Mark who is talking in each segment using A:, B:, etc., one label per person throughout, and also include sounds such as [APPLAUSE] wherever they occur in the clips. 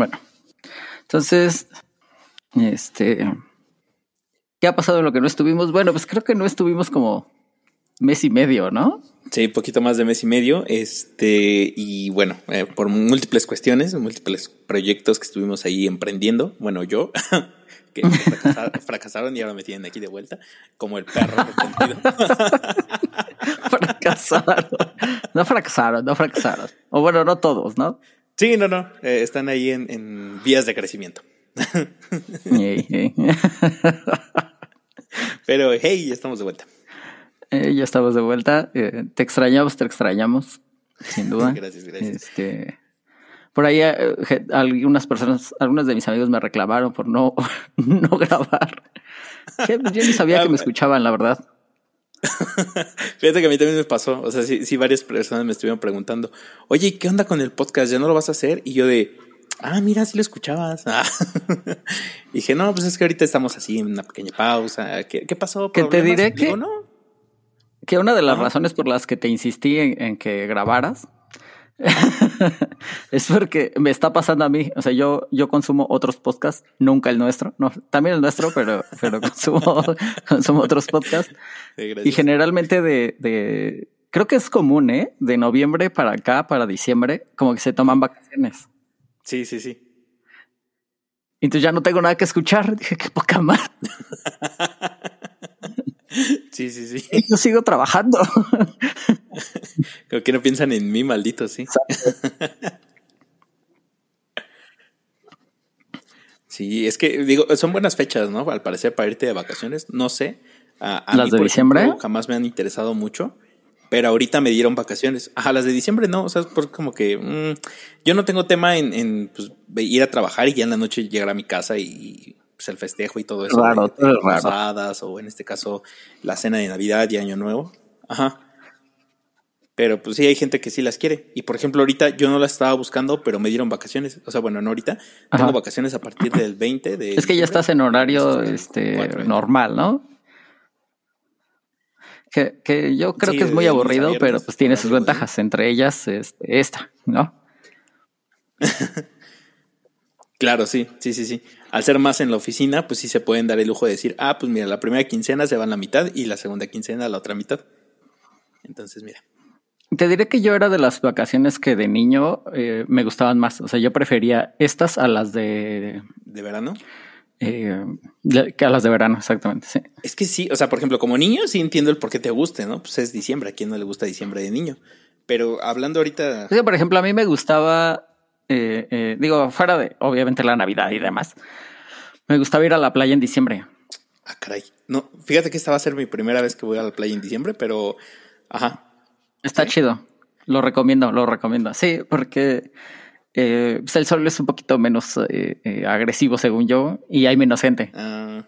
A: Bueno, entonces, este, ¿qué ha pasado en lo que no estuvimos? Bueno, pues creo que no estuvimos como mes y medio, ¿no?
B: Sí, poquito más de mes y medio. Este, y bueno, eh, por múltiples cuestiones, múltiples proyectos que estuvimos ahí emprendiendo. Bueno, yo, [LAUGHS] que [LAUGHS] fracasaron, y ahora me tienen aquí de vuelta, como el perro [LAUGHS]
A: fracasaron. No fracasaron, no fracasaron. O bueno, no todos, ¿no?
B: Sí, no, no. Eh, están ahí en, vías de crecimiento. [LAUGHS] Pero hey, ya estamos de vuelta.
A: Eh, ya estamos de vuelta. Eh, te extrañamos, te extrañamos, sin duda. [LAUGHS]
B: gracias, gracias.
A: Este, por ahí algunas personas, algunos de mis amigos me reclamaron por no, [LAUGHS] no grabar. Yo ni sabía que me escuchaban, la verdad. [LAUGHS]
B: Fíjate que a mí también me pasó. O sea, sí, varias personas me estuvieron preguntando, oye, ¿qué onda con el podcast? ¿Ya no lo vas a hacer? Y yo de, ah, mira, sí lo escuchabas. [LAUGHS] dije, no, pues es que ahorita estamos así en una pequeña pausa. ¿Qué, pasó?
A: Que te diré que, que una de las razones por las que te insistí en que grabaras [LAUGHS] es porque me está pasando a mí. O sea, yo, yo consumo otros podcasts, nunca el nuestro. No, también el nuestro, pero, pero [LAUGHS] consumo, consumo otros podcasts. y generalmente de, de, creo que es común, ¿eh? De noviembre para acá, para diciembre, como que se toman vacaciones.
B: Sí, sí, sí.
A: Entonces ya no tengo nada que escuchar. [LAUGHS] Dije, qué poca más.
B: Sí, sí, sí.
A: yo sigo trabajando.
B: Creo que no piensan en mí, maldito, sí. Sí, es que digo, son buenas fechas, ¿no? Al parecer para irte de vacaciones, no sé.
A: A, ¿Las de diciembre?
B: jamás me han interesado mucho, pero ahorita me dieron vacaciones. Ajá, las de diciembre no, o sea, por como que mm, yo no tengo tema en, pues, ir a trabajar y ya en la noche llegar a mi casa y pues, el festejo y todo eso.
A: Claro, todo
B: o en este caso la cena de Navidad y Año Nuevo. Ajá. Pero pues sí, hay gente que sí las quiere. Y por ejemplo, ahorita yo no las estaba buscando, pero me dieron vacaciones. O sea, bueno, no ahorita. Tengo vacaciones a partir del 20 de.
A: Es que ya estás en horario este, normal, ¿no? Que, que yo creo que es muy aburrido, pero pues tiene sus ventajas. Entre ellas, este, esta, ¿no? [LAUGHS]
B: claro, sí, sí, sí, sí al ser más en la oficina, pues sí se pueden dar el lujo de decir, ah, pues mira, la primera quincena se va a la mitad y la segunda quincena la otra mitad. Entonces, mira.
A: Te diré que yo era de las vacaciones que de niño eh, me gustaban más. O sea, yo prefería estas a las de...
B: ¿De verano?
A: Eh, que a las de verano, exactamente, sí.
B: Es que sí, o sea, por ejemplo, como niño sí entiendo el por qué te guste, ¿no? Pues es diciembre, a quién no le gusta diciembre de niño. Pero hablando ahorita...
A: Por ejemplo, a mí me gustaba eh, eh, digo, fuera de obviamente la Navidad y demás, me gustaba ir a la playa en diciembre.
B: Ah, caray. No, fíjate que esta va a ser mi primera vez que voy a la playa en diciembre, pero ajá.
A: Está chido. Lo recomiendo, lo recomiendo. Sí, porque eh, pues el sol es un poquito menos agresivo, según yo, y hay menos gente.
B: Ah,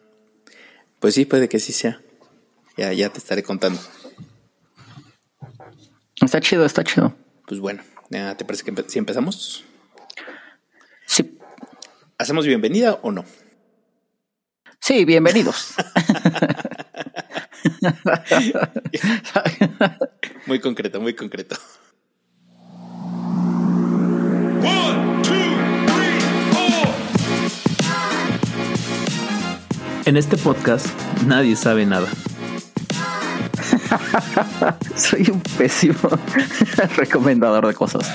B: pues sí, puede que sí sea. Ya, ya te estaré contando.
A: Está chido, está chido.
B: Pues bueno, ¿te parece que si empezamos? ¿Hacemos bienvenida o no?
A: Sí, bienvenidos. [LAUGHS]
B: muy concreto, muy concreto.
A: En este podcast nadie sabe nada. [LAUGHS] Soy un pésimo [LAUGHS] recomendador de cosas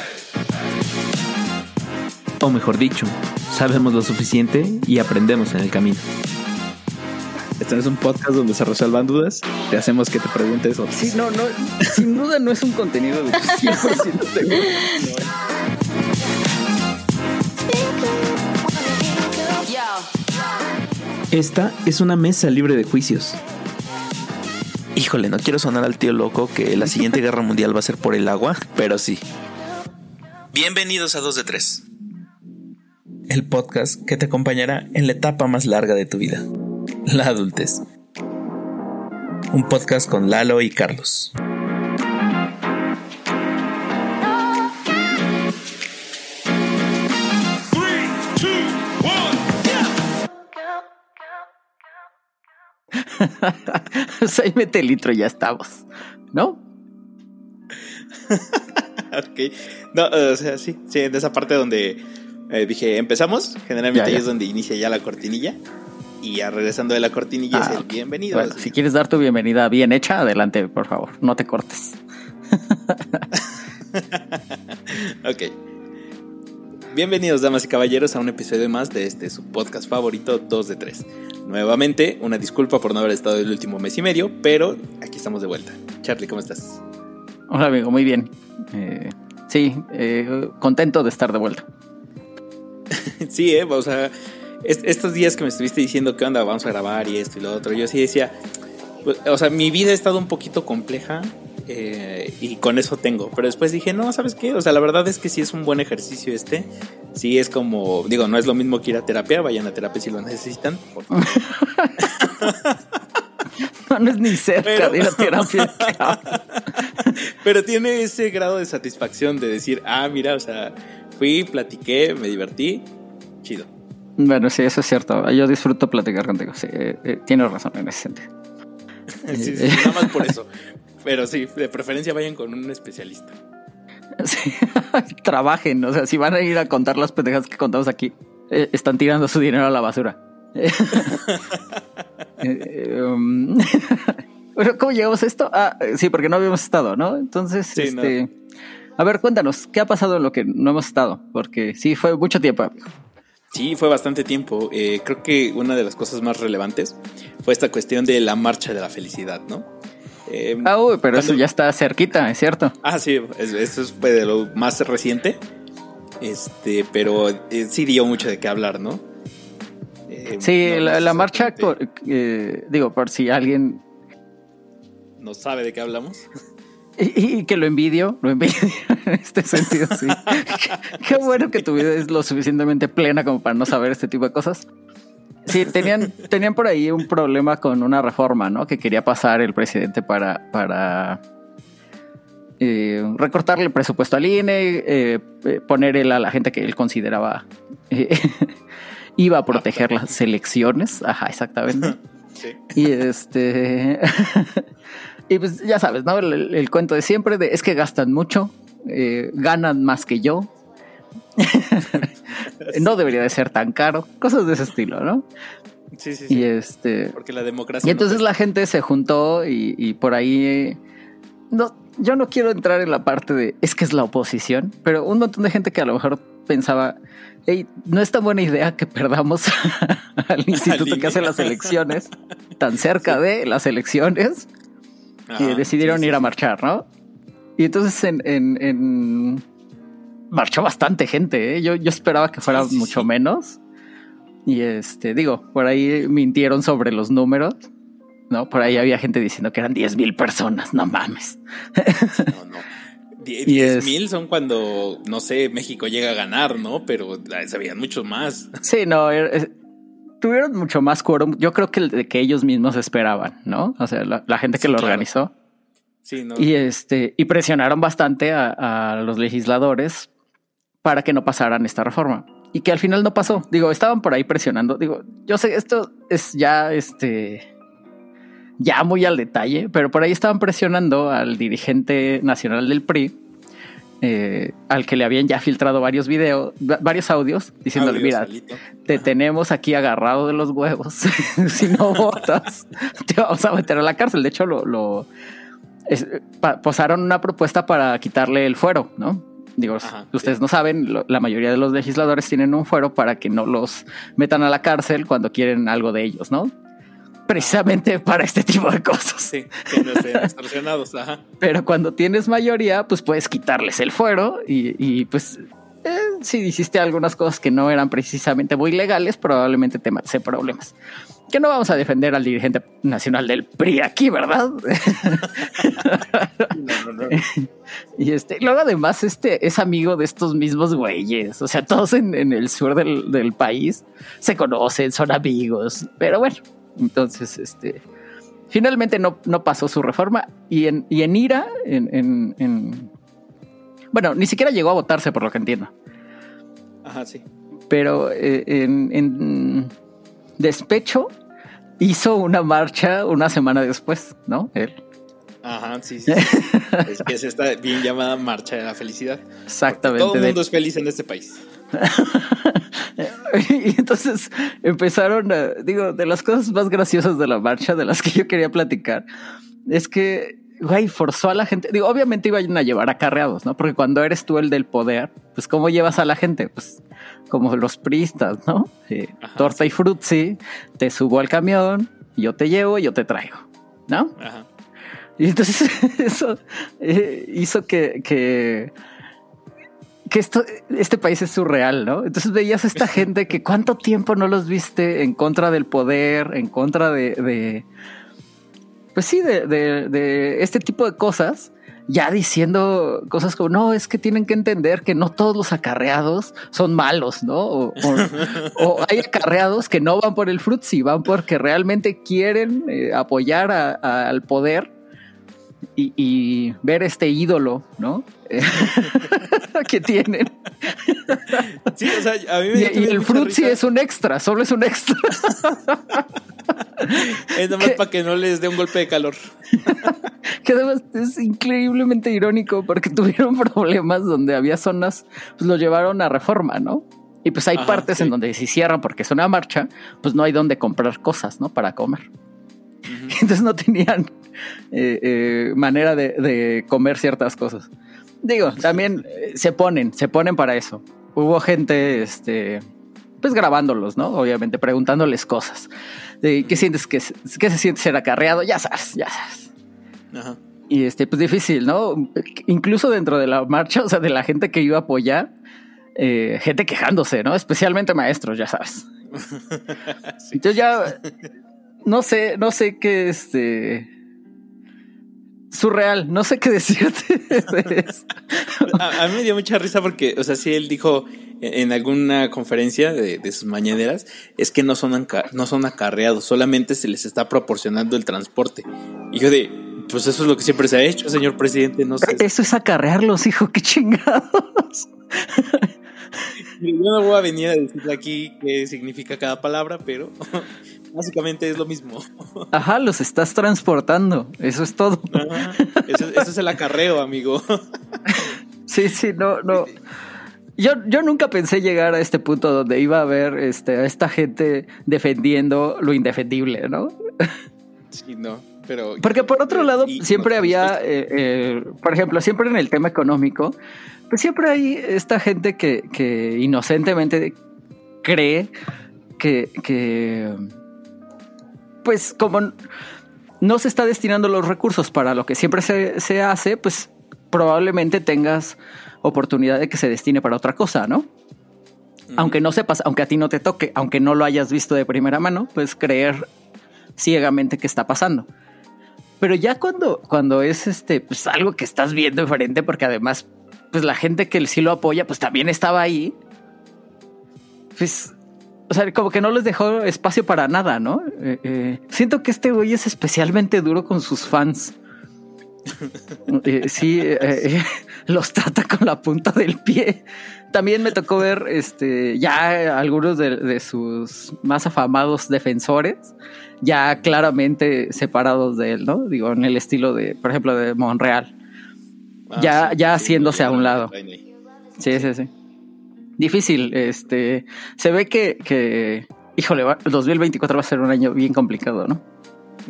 A: o mejor dicho, sabemos lo suficiente y aprendemos en el camino.
B: Este no es un podcast donde se resuelvan dudas, te hacemos que te preguntes
A: otras. Sí, no, no, sin duda no es un contenido de 100% [LAUGHS] seguro. Esta es una mesa libre de juicios. Híjole, no quiero sonar al tío loco que la siguiente [LAUGHS] guerra mundial va a ser por el agua, pero sí.
B: Bienvenidos a 2 de 3
A: el podcast que te acompañará en la etapa más larga de tu vida, la adultez. Un podcast con Lalo y Carlos. [LAUGHS] Seis mete litro y ya estamos, ¿no? [LAUGHS]
B: ok. No, o sea, sí, sí, de esa parte donde Eh, dije, ¿empezamos? Generalmente ahí es donde inicia ya la cortinilla. Y ya regresando de la cortinilla es ah, el bienvenido.
A: si quieres dar tu bienvenida bien hecha, adelante, por favor. No te cortes. [LAUGHS]
B: ok. Bienvenidos, damas y caballeros, a un episodio más de este su podcast favorito, 2 de 3. Nuevamente, una disculpa por no haber estado el último mes y medio, pero aquí estamos de vuelta. Charlie, ¿cómo estás?
A: Hola, amigo, muy bien. Eh, sí, eh, contento de estar de vuelta. [LAUGHS]
B: sí, eh, o sea, estos días que me estuviste diciendo que onda, vamos a grabar y esto y lo otro, yo sí decía, pues, o sea, mi vida ha estado un poquito compleja eh, y con eso tengo. Pero después dije, no, ¿sabes qué? O sea, la verdad es que sí es un buen ejercicio este. Sí es como, digo, no es lo mismo que ir a terapia, vayan a terapia si lo necesitan. [LAUGHS]
A: no, es ni cerca de ir a terapia. [LAUGHS]
B: pero tiene ese grado de satisfacción de decir, ah, mira, o sea, fui, platiqué, me divertí, chido.
A: Bueno, sí, eso es cierto. Yo disfruto platicar contigo. Sí, eh, eh, tienes razón en ese sentido. [LAUGHS]
B: sí, sí, nada más por [LAUGHS] eso. Pero sí, de preferencia vayan con un especialista.
A: Sí, [LAUGHS] trabajen, o sea, si van a ir a contar las pendejas que contamos aquí, eh, están tirando su dinero a la basura. Um, ¿Cómo llegamos a esto? Ah, sí, porque no habíamos estado, ¿no? Entonces, este, a ver, cuéntanos, ¿qué ha pasado en lo que no hemos estado? Porque sí, fue mucho tiempo, amigo.
B: Sí, fue bastante tiempo. Eh, creo que una de las cosas más relevantes fue esta cuestión de la marcha de la felicidad, ¿no?
A: Eh, ah, uy, pero eso ya está cerquita, es cierto.
B: Ah, sí, eso es de lo más reciente. Este, pero eh, sí dio mucho de qué hablar, ¿no?
A: sí, la, marcha, digo, por si alguien
B: no sabe de qué hablamos.
A: Y, que lo envidio, lo envidio [LAUGHS] en este sentido, sí. [LAUGHS] qué, bueno que tu vida es lo suficientemente plena como para no saber este tipo de cosas. Sí, tenían, tenían por ahí un problema con una reforma, ¿no? Que quería pasar el presidente para, para eh, recortarle el presupuesto al INE, eh, poner a la gente que él consideraba eh, [LAUGHS] iba a proteger las elecciones. Ajá, exactamente. Y este. Y pues ya sabes, ¿no? El, cuento de siempre de es que gastan mucho, eh, ganan más que yo. [LAUGHS] no debería de ser tan caro, cosas de ese estilo, ¿no?
B: Sí, sí, sí.
A: Y este.
B: Porque la democracia.
A: Y entonces la gente se juntó y, por ahí. no, yo no quiero entrar en la parte de es que es la oposición, pero un montón de gente que a lo mejor pensaba, hey, no es tan buena idea que perdamos [LAUGHS] [LAUGHS] al instituto que hace las elecciones, tan cerca de las elecciones y decidieron ir a marchar, ¿no? Y entonces en, en, marchó bastante gente, ¿eh? yo, yo esperaba que fuera mucho menos. Y este, digo, por ahí mintieron sobre los números, ¿no? Por ahí había gente diciendo que eran 10 mil personas, no mames.
B: No, no. 10 [LAUGHS] mil son cuando, no sé, México llega a ganar, ¿no? Pero se veían mucho más.
A: Sí, no, tuvieron mucho más quórum. Yo creo que el de que ellos mismos esperaban, ¿no? O sea, la, gente que lo organizó.
B: Sí, no.
A: Y este, y presionaron bastante a, los legisladores para que no pasaran esta reforma. Y que al final no pasó. Digo, estaban por ahí presionando. Digo, yo sé, esto es ya este. Ya muy al detalle, pero por ahí estaban presionando al dirigente nacional del PRI eh, al que le habían ya filtrado varios videos, varios audios, diciéndole, mira, te tenemos aquí agarrado de los huevos, [LAUGHS] si no votas, [LAUGHS] te vamos a meter a la cárcel. De hecho, lo, posaron una propuesta para quitarle el fuero, ¿no? Digo, ustedes no saben, la mayoría de los legisladores tienen un fuero para que no los metan a la cárcel cuando quieren algo de ellos, ¿no? Precisamente para este tipo de cosas.
B: Sí, extorsionados, ajá.
A: Pero cuando tienes mayoría, pues puedes quitarles el fuero y, pues eh, si hiciste algunas cosas que no eran precisamente muy legales, probablemente te metes problemas. Que no vamos a defender al dirigente nacional del PRI aquí, ¿verdad? [LAUGHS] no, no, no. [LAUGHS] y este, luego además, este es amigo de estos mismos güeyes. O sea, todos en, el sur del, del país se conocen, son amigos. Pero bueno, entonces, este, finalmente no, no pasó su reforma y en, y en ira, en, bueno, ni siquiera llegó a votarse por lo que entiendo.
B: Ajá, sí.
A: Pero eh, en, despecho hizo una marcha una semana después, ¿no? Él.
B: Ajá, sí, sí. [LAUGHS] es que es esta bien llamada marcha de la felicidad.
A: Exactamente.
B: todo el mundo es feliz en este país. [LAUGHS]
A: y entonces empezaron a, digo, de las cosas más graciosas de la marcha, de las que yo quería platicar, es que, güey, forzó a la gente, digo, obviamente iban a llevar acarreados, ¿no? Porque cuando eres tú el del poder, pues ¿cómo llevas a la gente? Pues como los pristas, ¿no? torta y frutzi, te subo al camión, yo te llevo, yo te traigo, ¿no? Ajá. Y entonces [LAUGHS] eso eh, hizo que, que, que esto, este país es surreal, ¿no? Entonces veías a esta gente que cuánto tiempo no los viste en contra del poder, en contra de, de pues sí, de, de, de, este tipo de cosas, ya diciendo cosas como, no, es que tienen que entender que no todos los acarreados son malos, ¿no? O, o, [LAUGHS] hay acarreados que no van por el frutzi, van porque realmente quieren eh, apoyar a, al poder y, y, ver este ídolo, ¿no? [LAUGHS] que tienen.
B: Sí, o sea, a mí me
A: y, y el frutzi es un extra, solo es un extra. [LAUGHS]
B: es nomás para que no les dé un golpe de calor. [LAUGHS]
A: que además es increíblemente irónico porque tuvieron problemas donde había zonas, pues lo llevaron a reforma, ¿no? Y pues hay Ajá, partes sí. en donde si cierran porque es una marcha, pues no hay donde comprar cosas, ¿no? Para comer. Uh -huh. Entonces no tenían eh, eh, manera de, de, comer ciertas cosas. Digo, también eh, se ponen, se ponen para eso. Hubo gente, este, pues grabándolos, ¿no? Obviamente, preguntándoles cosas. De, ¿Qué sientes? ¿Qué, ¿Qué se siente ser acarreado? Ya sabes, ya sabes. Ajá. Y este, pues difícil, ¿no? Incluso dentro de la marcha, o sea, de la gente que iba a apoyar, eh, gente quejándose, ¿no? Especialmente maestros, ya sabes. [LAUGHS] sí. Entonces ya, [LAUGHS] no sé, no sé qué, este, surreal, no sé qué [LAUGHS] decirte de
B: a, a, mí me dio mucha risa porque, o sea, sí, él dijo en alguna conferencia de, de sus mañaneras, es que no son, no son acarreados, solamente se les está proporcionando el transporte. Y yo de, pues eso es lo que siempre se ha hecho, señor presidente, no sé.
A: Eso es acarrearlos, hijo, qué chingados.
B: Yo no voy a venir a decirle aquí qué significa cada palabra, pero básicamente es lo mismo. [LAUGHS]
A: Ajá, los estás transportando, eso es todo.
B: Ajá, eso, eso, es el acarreo, amigo. [LAUGHS]
A: Sí, sí, no, no. Yo, yo nunca pensé llegar a este punto donde iba a ver este, a esta gente defendiendo lo indefendible, ¿no?
B: Sí, no. Pero,
A: Porque por otro lado, siempre había, eh, eh, por ejemplo, siempre en el tema económico, pues siempre hay esta gente que, que inocentemente cree que, que, pues como no se está destinando los recursos para lo que siempre se, se hace, pues probablemente tengas oportunidad de que se destine para otra cosa, ¿no? Mm. Aunque no sepas, aunque a ti no te toque, aunque no lo hayas visto de primera mano, puedes creer ciegamente que está pasando. Pero ya cuando, cuando es este, pues algo que estás viendo diferente, porque además, pues la gente que sí lo apoya, pues también estaba ahí. Pues, o sea, como que no les dejó espacio para nada, ¿no? Eh, eh, siento que este güey es especialmente duro con sus fans. Eh, sí, [LAUGHS] los trata con la punta del pie. También me tocó ver este, ya algunos de, de, sus más afamados defensores, ya claramente separados de él, ¿no? Digo, en el estilo de, por ejemplo, de Monreal. Ah, ya, sí, ya haciéndose sí, a un lado. Sí, sí, sí. Difícil. Este, se ve que, que híjole, el 2024 va a ser un año bien complicado, ¿no?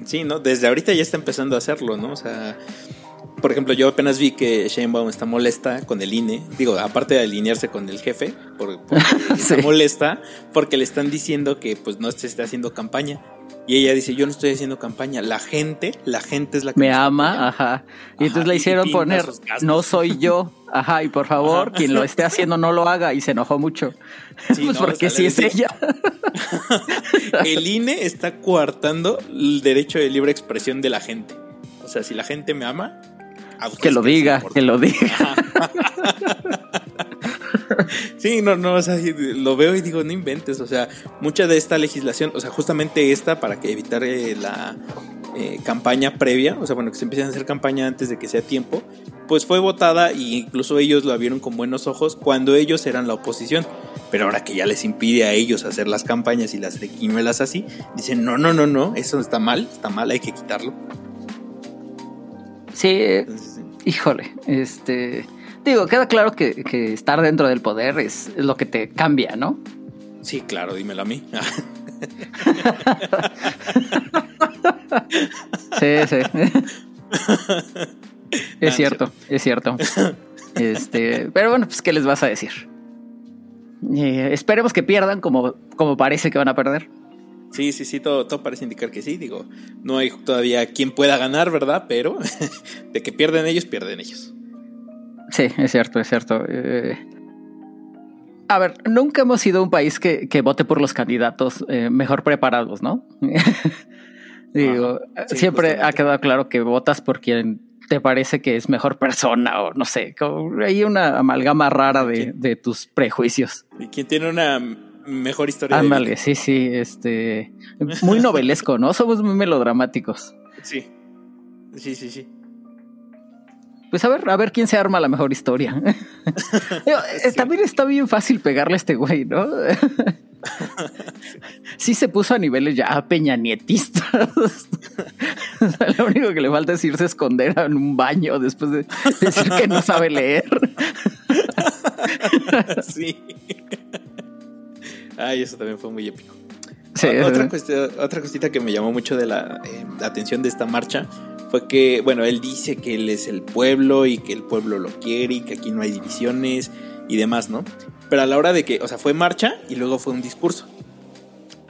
B: Sí, ¿no? Desde ahorita ya está empezando a hacerlo, ¿no? O sea, por ejemplo, yo apenas vi que Sheinbaum está molesta con el INE. Digo, aparte de alinearse con el jefe, por, por [LAUGHS] sí. está molesta porque le están diciendo que pues no se está haciendo campaña. Y ella dice, yo no estoy haciendo campaña. La gente, la gente es la que
A: me ama, campaña. ajá. Y ajá, entonces le hicieron poner, no soy yo, [LAUGHS] ajá, y por favor, ajá. quien lo esté haciendo no lo haga. Y se enojó mucho. Sí, [LAUGHS] pues no, porque si es ella. [LAUGHS]
B: el INE está coartando el derecho de libre expresión de la gente. O sea, si la gente me ama,
A: que lo diga, que lo diga. [LAUGHS]
B: sí, no, no, o sea, lo veo y digo, no inventes, o sea, mucha de esta legislación, o sea, justamente esta para que evitar eh, la eh, campaña previa, o sea, bueno, que se empiecen a hacer campaña antes de que sea tiempo, pues fue votada e incluso ellos la vieron con buenos ojos cuando ellos eran la oposición. Pero ahora que ya les impide a ellos hacer las campañas y las requimelas así, dicen, no, no, no, no, eso está mal, está mal, hay que quitarlo.
A: Sí, híjole, este Digo, queda claro que, estar dentro del poder es, lo que te cambia, ¿no?
B: Sí, claro, dímelo a mí. [LAUGHS]
A: sí, sí. [LAUGHS] es cierto, es cierto. Este, pero bueno, pues, ¿qué les vas a decir? Eh, esperemos que pierdan como, como parece que van a perder.
B: Sí, sí, sí, todo, todo parece indicar que sí. Digo, no hay todavía quien pueda ganar, ¿verdad? Pero [LAUGHS] de que pierden ellos, pierden ellos.
A: Sí, es cierto, es cierto. Eh, a ver, nunca hemos sido un país que, vote por los candidatos eh, mejor preparados, ¿no? [LAUGHS] Digo, siempre ha quedado claro que votas por quien te parece que es mejor persona o no sé, hay una amalgama rara de, tus prejuicios.
B: Y quien tiene una mejor historia.
A: Ándale, sí, sí, este, muy novelesco, ¿no? Somos muy melodramáticos.
B: Sí, sí, sí, sí.
A: Pues a ver, a ver quién se arma la mejor historia. [LAUGHS] Eh, también está bien fácil pegarle a este güey, ¿no? [LAUGHS] sí se puso a niveles ya peñanietistas. lo único que le falta es irse a esconder en un baño después de decir que no sabe leer. [LAUGHS]
B: sí. Ay, eso también fue muy épico. otra, otra cosita que me llamó mucho de la eh, atención de esta marcha fue que, bueno, él dice que él es el pueblo y que el pueblo lo quiere y que aquí no hay divisiones y demás, ¿no? Pero a la hora de que, o sea, fue marcha y luego fue un discurso.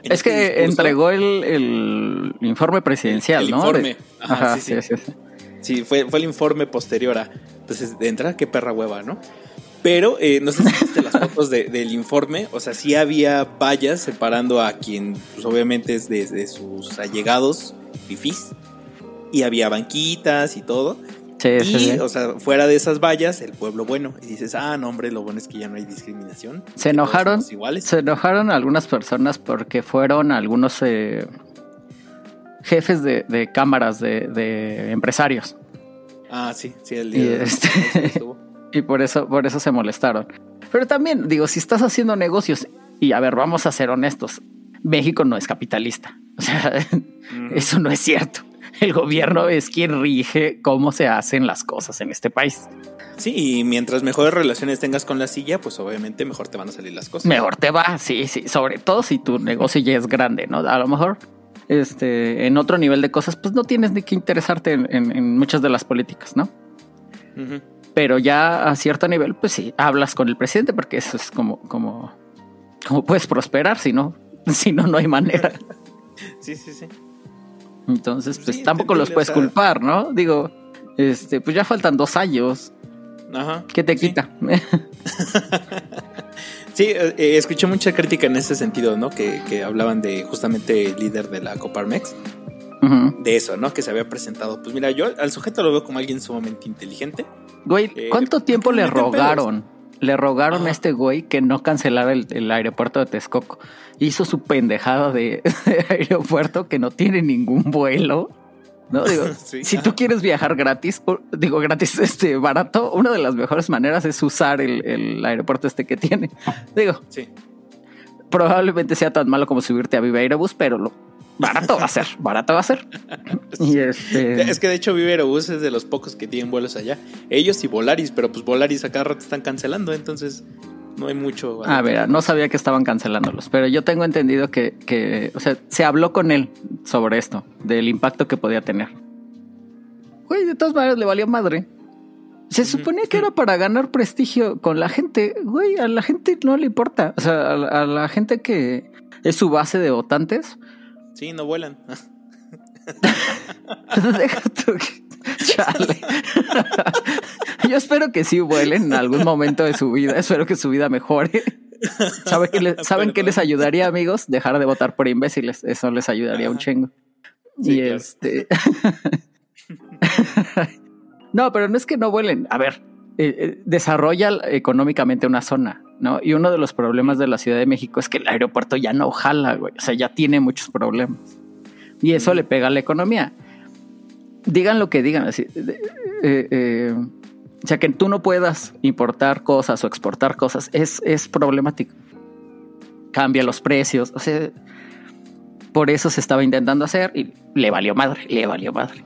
A: es este que entregó el, informe presidencial, el
B: ¿no? Informe. Ajá, sí, sí. Sí, fue, fue el informe posterior a. Entonces, de entrada, qué perra hueva, ¿no? Pero eh, no sé si viste las fotos del informe. O sea, sí había vallas separando a quien, pues, obviamente, es de, sus allegados, fifís. Y había banquitas y todo y, o sea, fuera de esas vallas, el pueblo bueno. Y dices, ah, no, hombre, lo bueno es que ya no hay discriminación.
A: Se enojaron. Se enojaron algunas personas porque fueron algunos eh, jefes de, cámaras de, empresarios.
B: Ah, sí, sí, el día.
A: Y, este, [LAUGHS] [LAUGHS] y por eso, por eso se molestaron. Pero también, digo, si estás haciendo negocios, y a ver, vamos a ser honestos, México no es capitalista. [LAUGHS] O sea, eso no es cierto. El gobierno es quien rige cómo se hacen las cosas en este país.
B: Sí, y mientras mejores relaciones tengas con la silla, pues obviamente mejor te van a salir las cosas.
A: Mejor te va, sí, sí, sobre todo si tu negocio ya es grande, ¿no? A lo mejor este, en otro nivel de cosas, pues no tienes ni que interesarte en, muchas de las políticas, ¿no? Pero ya a cierto nivel, pues sí, hablas con el presidente porque eso es como, como, como puedes prosperar, si no, [LAUGHS] si no, no hay manera.
B: sí, sí, sí.
A: Entonces, pues tampoco los puedes culpar, ¿no? Digo, este, pues ya faltan dos años. Ajá. ¿Qué te quita? [LAUGHS]
B: sí, eh, eh, escuché mucha crítica en ese sentido, ¿no? Que, hablaban de justamente el líder de la Coparmex. De eso, ¿no? Que se había presentado. Pues mira, yo al sujeto lo veo como alguien sumamente inteligente.
A: Güey, eh, ¿cuánto tiempo le rogaron? Le rogaron a este güey que no cancelara el, aeropuerto de Texcoco. Hizo su pendejada [LAUGHS] de, aeropuerto que no tiene ningún vuelo. No digo, [LAUGHS] si tú quieres viajar gratis, digo gratis, [LAUGHS] este barato, una de las mejores maneras es usar el, aeropuerto este que tiene. Digo, sí. probablemente sea tan malo como subirte a Viva Aerobus, pero lo, barato va a ser, barato va a ser. [LAUGHS]
B: Y este... Es que de hecho Viva Aerobus es de los pocos que tienen vuelos allá. Ellos y Volaris, pero pues Volaris a cada rato están cancelando, entonces no hay mucho.
A: A ver, no sabía que estaban cancelándolos, pero yo tengo entendido que, que, o sea, se habló con él sobre esto, del impacto que podía tener. Güey, de todas maneras le valió madre. Se suponía que era para ganar prestigio con la gente. Güey, a la gente no le importa. O sea, a la gente que es su base de votantes,
B: Sí, no vuelan. [LAUGHS]
A: Deja tú Chale. [LAUGHS] Yo espero que sí vuelen en algún momento de su vida. Espero que su vida mejore. ¿Saben qué les ayudaría, amigos? Dejar de votar por imbéciles. Eso les ayudaría un chingo. y este. [LAUGHS] no, pero no es que no vuelen. A ver, eh, eh, desarrolla económicamente una zona. ¿no? Y uno de los problemas de la Ciudad de México es que el aeropuerto ya no jala, güey. O sea, ya tiene muchos problemas. Y eso le pega a la economía. Digan lo que digan, así. Eh, eh, o sea, que tú no puedas importar cosas o exportar cosas es, es problemático. Cambia los precios. O sea, por eso se estaba intentando hacer y le valió madre, le valió madre.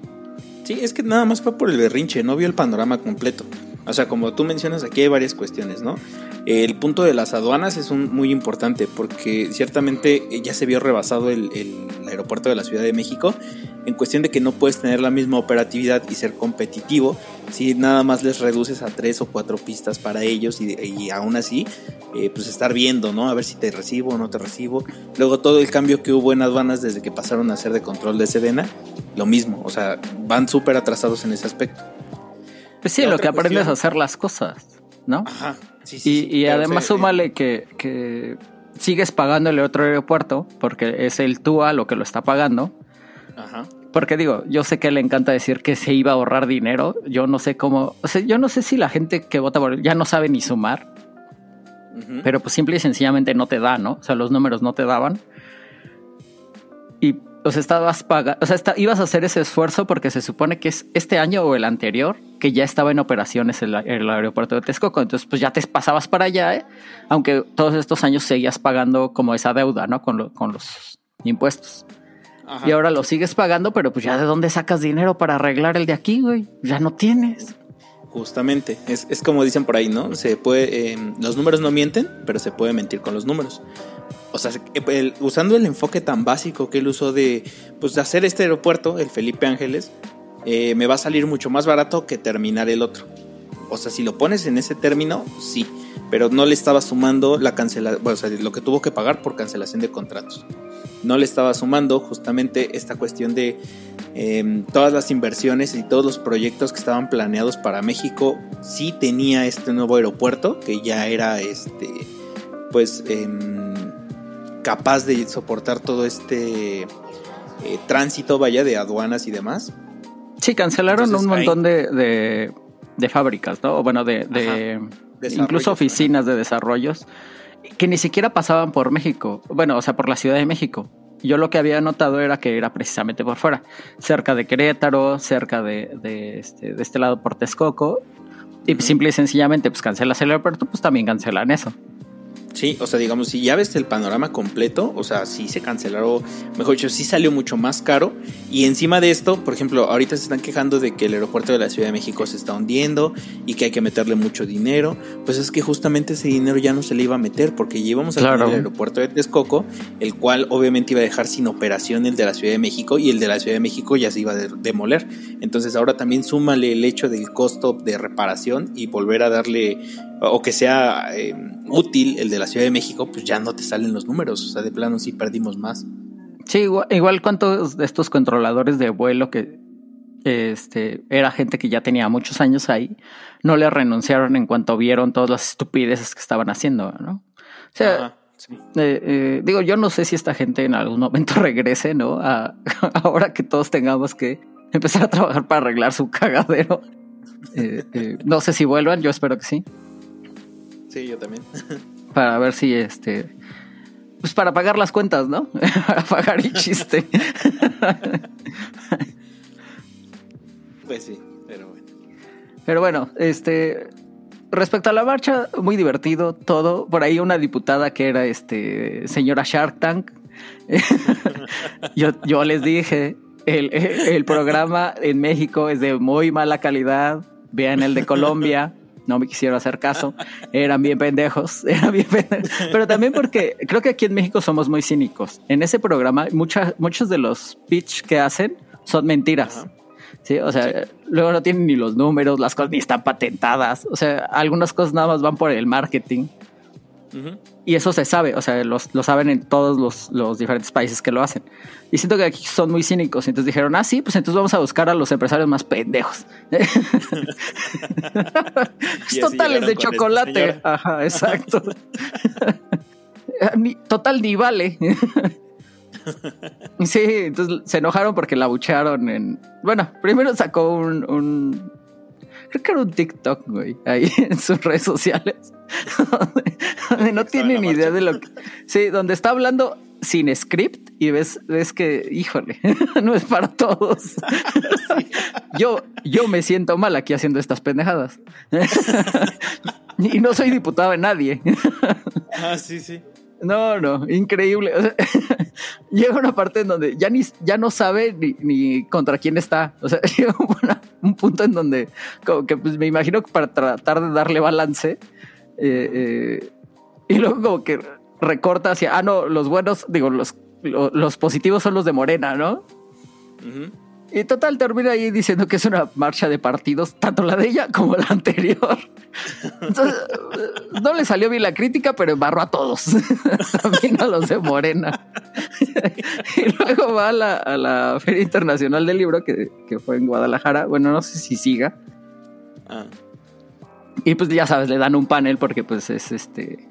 B: Sí, es que nada más fue por el berrinche, no vio el panorama completo. O sea, como tú mencionas, aquí hay varias cuestiones, ¿no? El punto de las aduanas es un, muy importante porque ciertamente ya se vio rebasado el, aeropuerto de la Ciudad de México en cuestión de que no puedes tener la misma operatividad y ser competitivo si nada más les reduces a tres o cuatro pistas para ellos y, aún así, eh, pues estar viendo, ¿no? A ver si te recibo o no te recibo. Luego todo el cambio que hubo en aduanas desde que pasaron a ser de control de Sedena, lo mismo, o sea, van súper atrasados en ese aspecto.
A: Pues sí, lo que aprendes a hacer las cosas, ¿no? Ajá. Sí, sí, y, además súmale que, que sigues pagándole otro aeropuerto, porque es el TUA lo que lo está pagando. Ajá. Porque digo, yo sé que le encanta decir que se iba a ahorrar dinero. Yo no sé cómo. O sea, yo no sé si la gente que vota por él ya no sabe ni sumar. Pero pues simple y sencillamente no te da, ¿no? O sea, los números no te daban. Y o sea, estabas pagando, o sea, ibas a hacer ese esfuerzo porque se supone que es este año o el anterior que ya estaba en operaciones el, el aeropuerto de Texcoco. Entonces, pues ya te pasabas para allá, ¿eh? aunque todos estos años seguías pagando como esa deuda, ¿no? Con, con los impuestos. Y ahora lo sigues pagando, pero pues ya de dónde sacas dinero para arreglar el de aquí, güey. Ya no tienes.
B: Justamente, es, es como dicen por ahí, ¿no? Se puede, eh, los números no mienten, pero se puede mentir con los números o sea, usando el enfoque tan básico que él usó de, pues, de hacer este aeropuerto, el Felipe Ángeles, eh, me va a salir mucho más barato que terminar el otro. O sea, si lo pones en ese término, sí, pero no le estaba sumando la cancelación, o sea, lo que tuvo que pagar por cancelación de contratos. No le estaba sumando justamente esta cuestión de em, todas las inversiones y todos los proyectos que estaban planeados para México. Sí tenía este nuevo aeropuerto que ya era este, pues, em, capaz de soportar todo este eh, tránsito, vaya, de aduanas y demás.
A: Sí, cancelaron un montón de, de, fábricas, ¿no? O bueno, de, incluso oficinas de desarrollos que ni siquiera pasaban por México, bueno, o sea, por la Ciudad de México. Yo lo que había notado era que era precisamente por fuera, cerca de Querétaro, cerca de, de, este, de este lado por Texcoco, y simple y sencillamente, pues cancelas el aeropuerto, pues también cancelan eso.
B: Sí, o sea, digamos, si ya ves el panorama completo, o sea, sí se cancelaron, mejor dicho, sí salió mucho más caro. Y encima de esto, por ejemplo, ahorita se están quejando de que el aeropuerto de la Ciudad de México se está hundiendo y que hay que meterle mucho dinero. Pues es que justamente ese dinero ya no se le iba a meter porque llevamos a el aeropuerto de Texcoco, el cual obviamente iba a dejar sin operación el de la Ciudad de México y el de la Ciudad de México ya se iba a demoler. Entonces ahora también súmale el hecho del costo de reparación y volver a darle o que sea eh, útil el de la Ciudad de México, pues ya no te salen los números. O sea, de plano sí perdimos más.
A: Sí, igual, cuántos de estos controladores de vuelo que este era gente que ya tenía muchos años ahí, no le renunciaron en cuanto vieron todas las estupideces que estaban haciendo, ¿no? O sea, eh, eh, digo, yo no sé si esta gente en algún momento [LAUGHS] regrese, ¿no? [LAUGHS] ahora que todos tengamos que empezar a trabajar para arreglar su [LAUGHS] cagadero. no sé si vuelvan, yo espero que sí.
B: Sí, yo también. [LAUGHS]
A: para ver si este. Pues para pagar las cuentas, ¿no? [LAUGHS] para pagar el chiste. [LAUGHS]
B: pues sí, pero bueno.
A: Pero bueno, este. Respecto a la marcha, muy divertido todo. Por ahí una diputada que era este señora Shark Tank. yo, yo les dije, el, el programa en México es de muy mala calidad. Vean el de Colombia no me quisieron hacer caso, eran bien pendejos, [LAUGHS] eran bien pendejos. pero también porque creo que aquí en México somos muy cínicos. En ese programa, muchos de los pitch que hacen son mentiras. Sí, o sea, luego no tienen ni los números, las cosas ni están patentadas. O sea, algunas cosas nada más van por el marketing. Y eso se sabe, o sea, lo saben en todos los, los, diferentes países que lo hacen. Y siento que aquí son muy cínicos. Entonces dijeron, ah, sí, pues entonces vamos a buscar a los empresarios más pendejos. [LAUGHS] Totales de chocolate. Ajá, exacto. [LAUGHS] total ni vale. [LAUGHS] sí, entonces se enojaron porque la bucharon en. Bueno, primero sacó un creo que era un TikTok, güey, ahí [LAUGHS] en sus redes sociales, [LAUGHS] donde, no tiene ni idea de lo que... Sí, donde está hablando sin script y ves, ves que, híjole, [LAUGHS] no es para todos. yo, yo me siento mal aquí haciendo estas pendejadas. y no soy diputado de nadie.
B: ah, sí, sí.
A: No, no, increíble. [LAUGHS] llega una parte en donde ya ni ya no sabe ni, contra quién está. O sea, [LAUGHS] llega un punto en donde como que pues, me imagino que para tratar de darle balance eh, eh, y luego como que recorta hacia, ah, no, los buenos, digo, los, los, positivos son los de Morena, ¿no? Y total, termina ahí diciendo que es una marcha de partidos, tanto la de ella como la anterior. Entonces, no le salió bien la crítica, pero embarró a todos, [LAUGHS] también a los de Morena. y luego va a la, Feria Internacional del Libro, que, fue en Guadalajara. Bueno, no sé si siga. Ah. Y pues ya sabes, le dan un panel porque pues es este...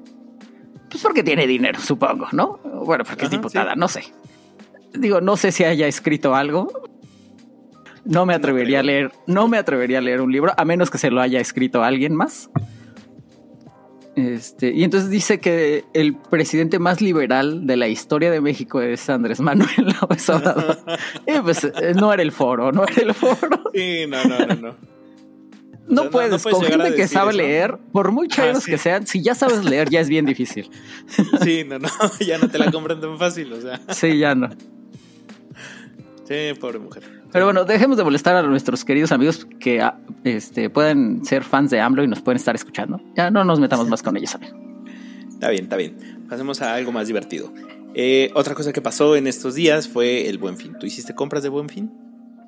A: Pues porque tiene dinero, supongo, ¿no? Bueno, porque es diputada, no sé. Digo, no sé si haya escrito algo, no me atrevería a leer, no me atrevería a leer un libro, a menos que se lo haya escrito alguien más. Este, y entonces dice que el presidente más liberal de la historia de México es Andrés Manuel [LAUGHS] López Obrador. y [LAUGHS] pues eh, no era el foro, no era el foro.
B: Sí, no, no, no, no.
A: No, puedes, con gente que sabe leer, por muy chavos ah, que sean, si ya sabes leer, ya es bien difícil.
B: Sí, no, no, [LAUGHS] ya no te la compran tan fácil, o sea.
A: Sí, ya no.
B: Sí, pobre mujer.
A: Pero bueno, dejemos de molestar a nuestros queridos amigos que ah, este, pueden ser fans de AMLO y nos pueden estar escuchando. Ya no nos metamos más con ellos, amigo.
B: Está bien, está bien. Pasemos a algo más divertido. Eh, otra cosa que pasó en estos días fue el Buen Fin. ¿Tú hiciste compras de Buen Fin?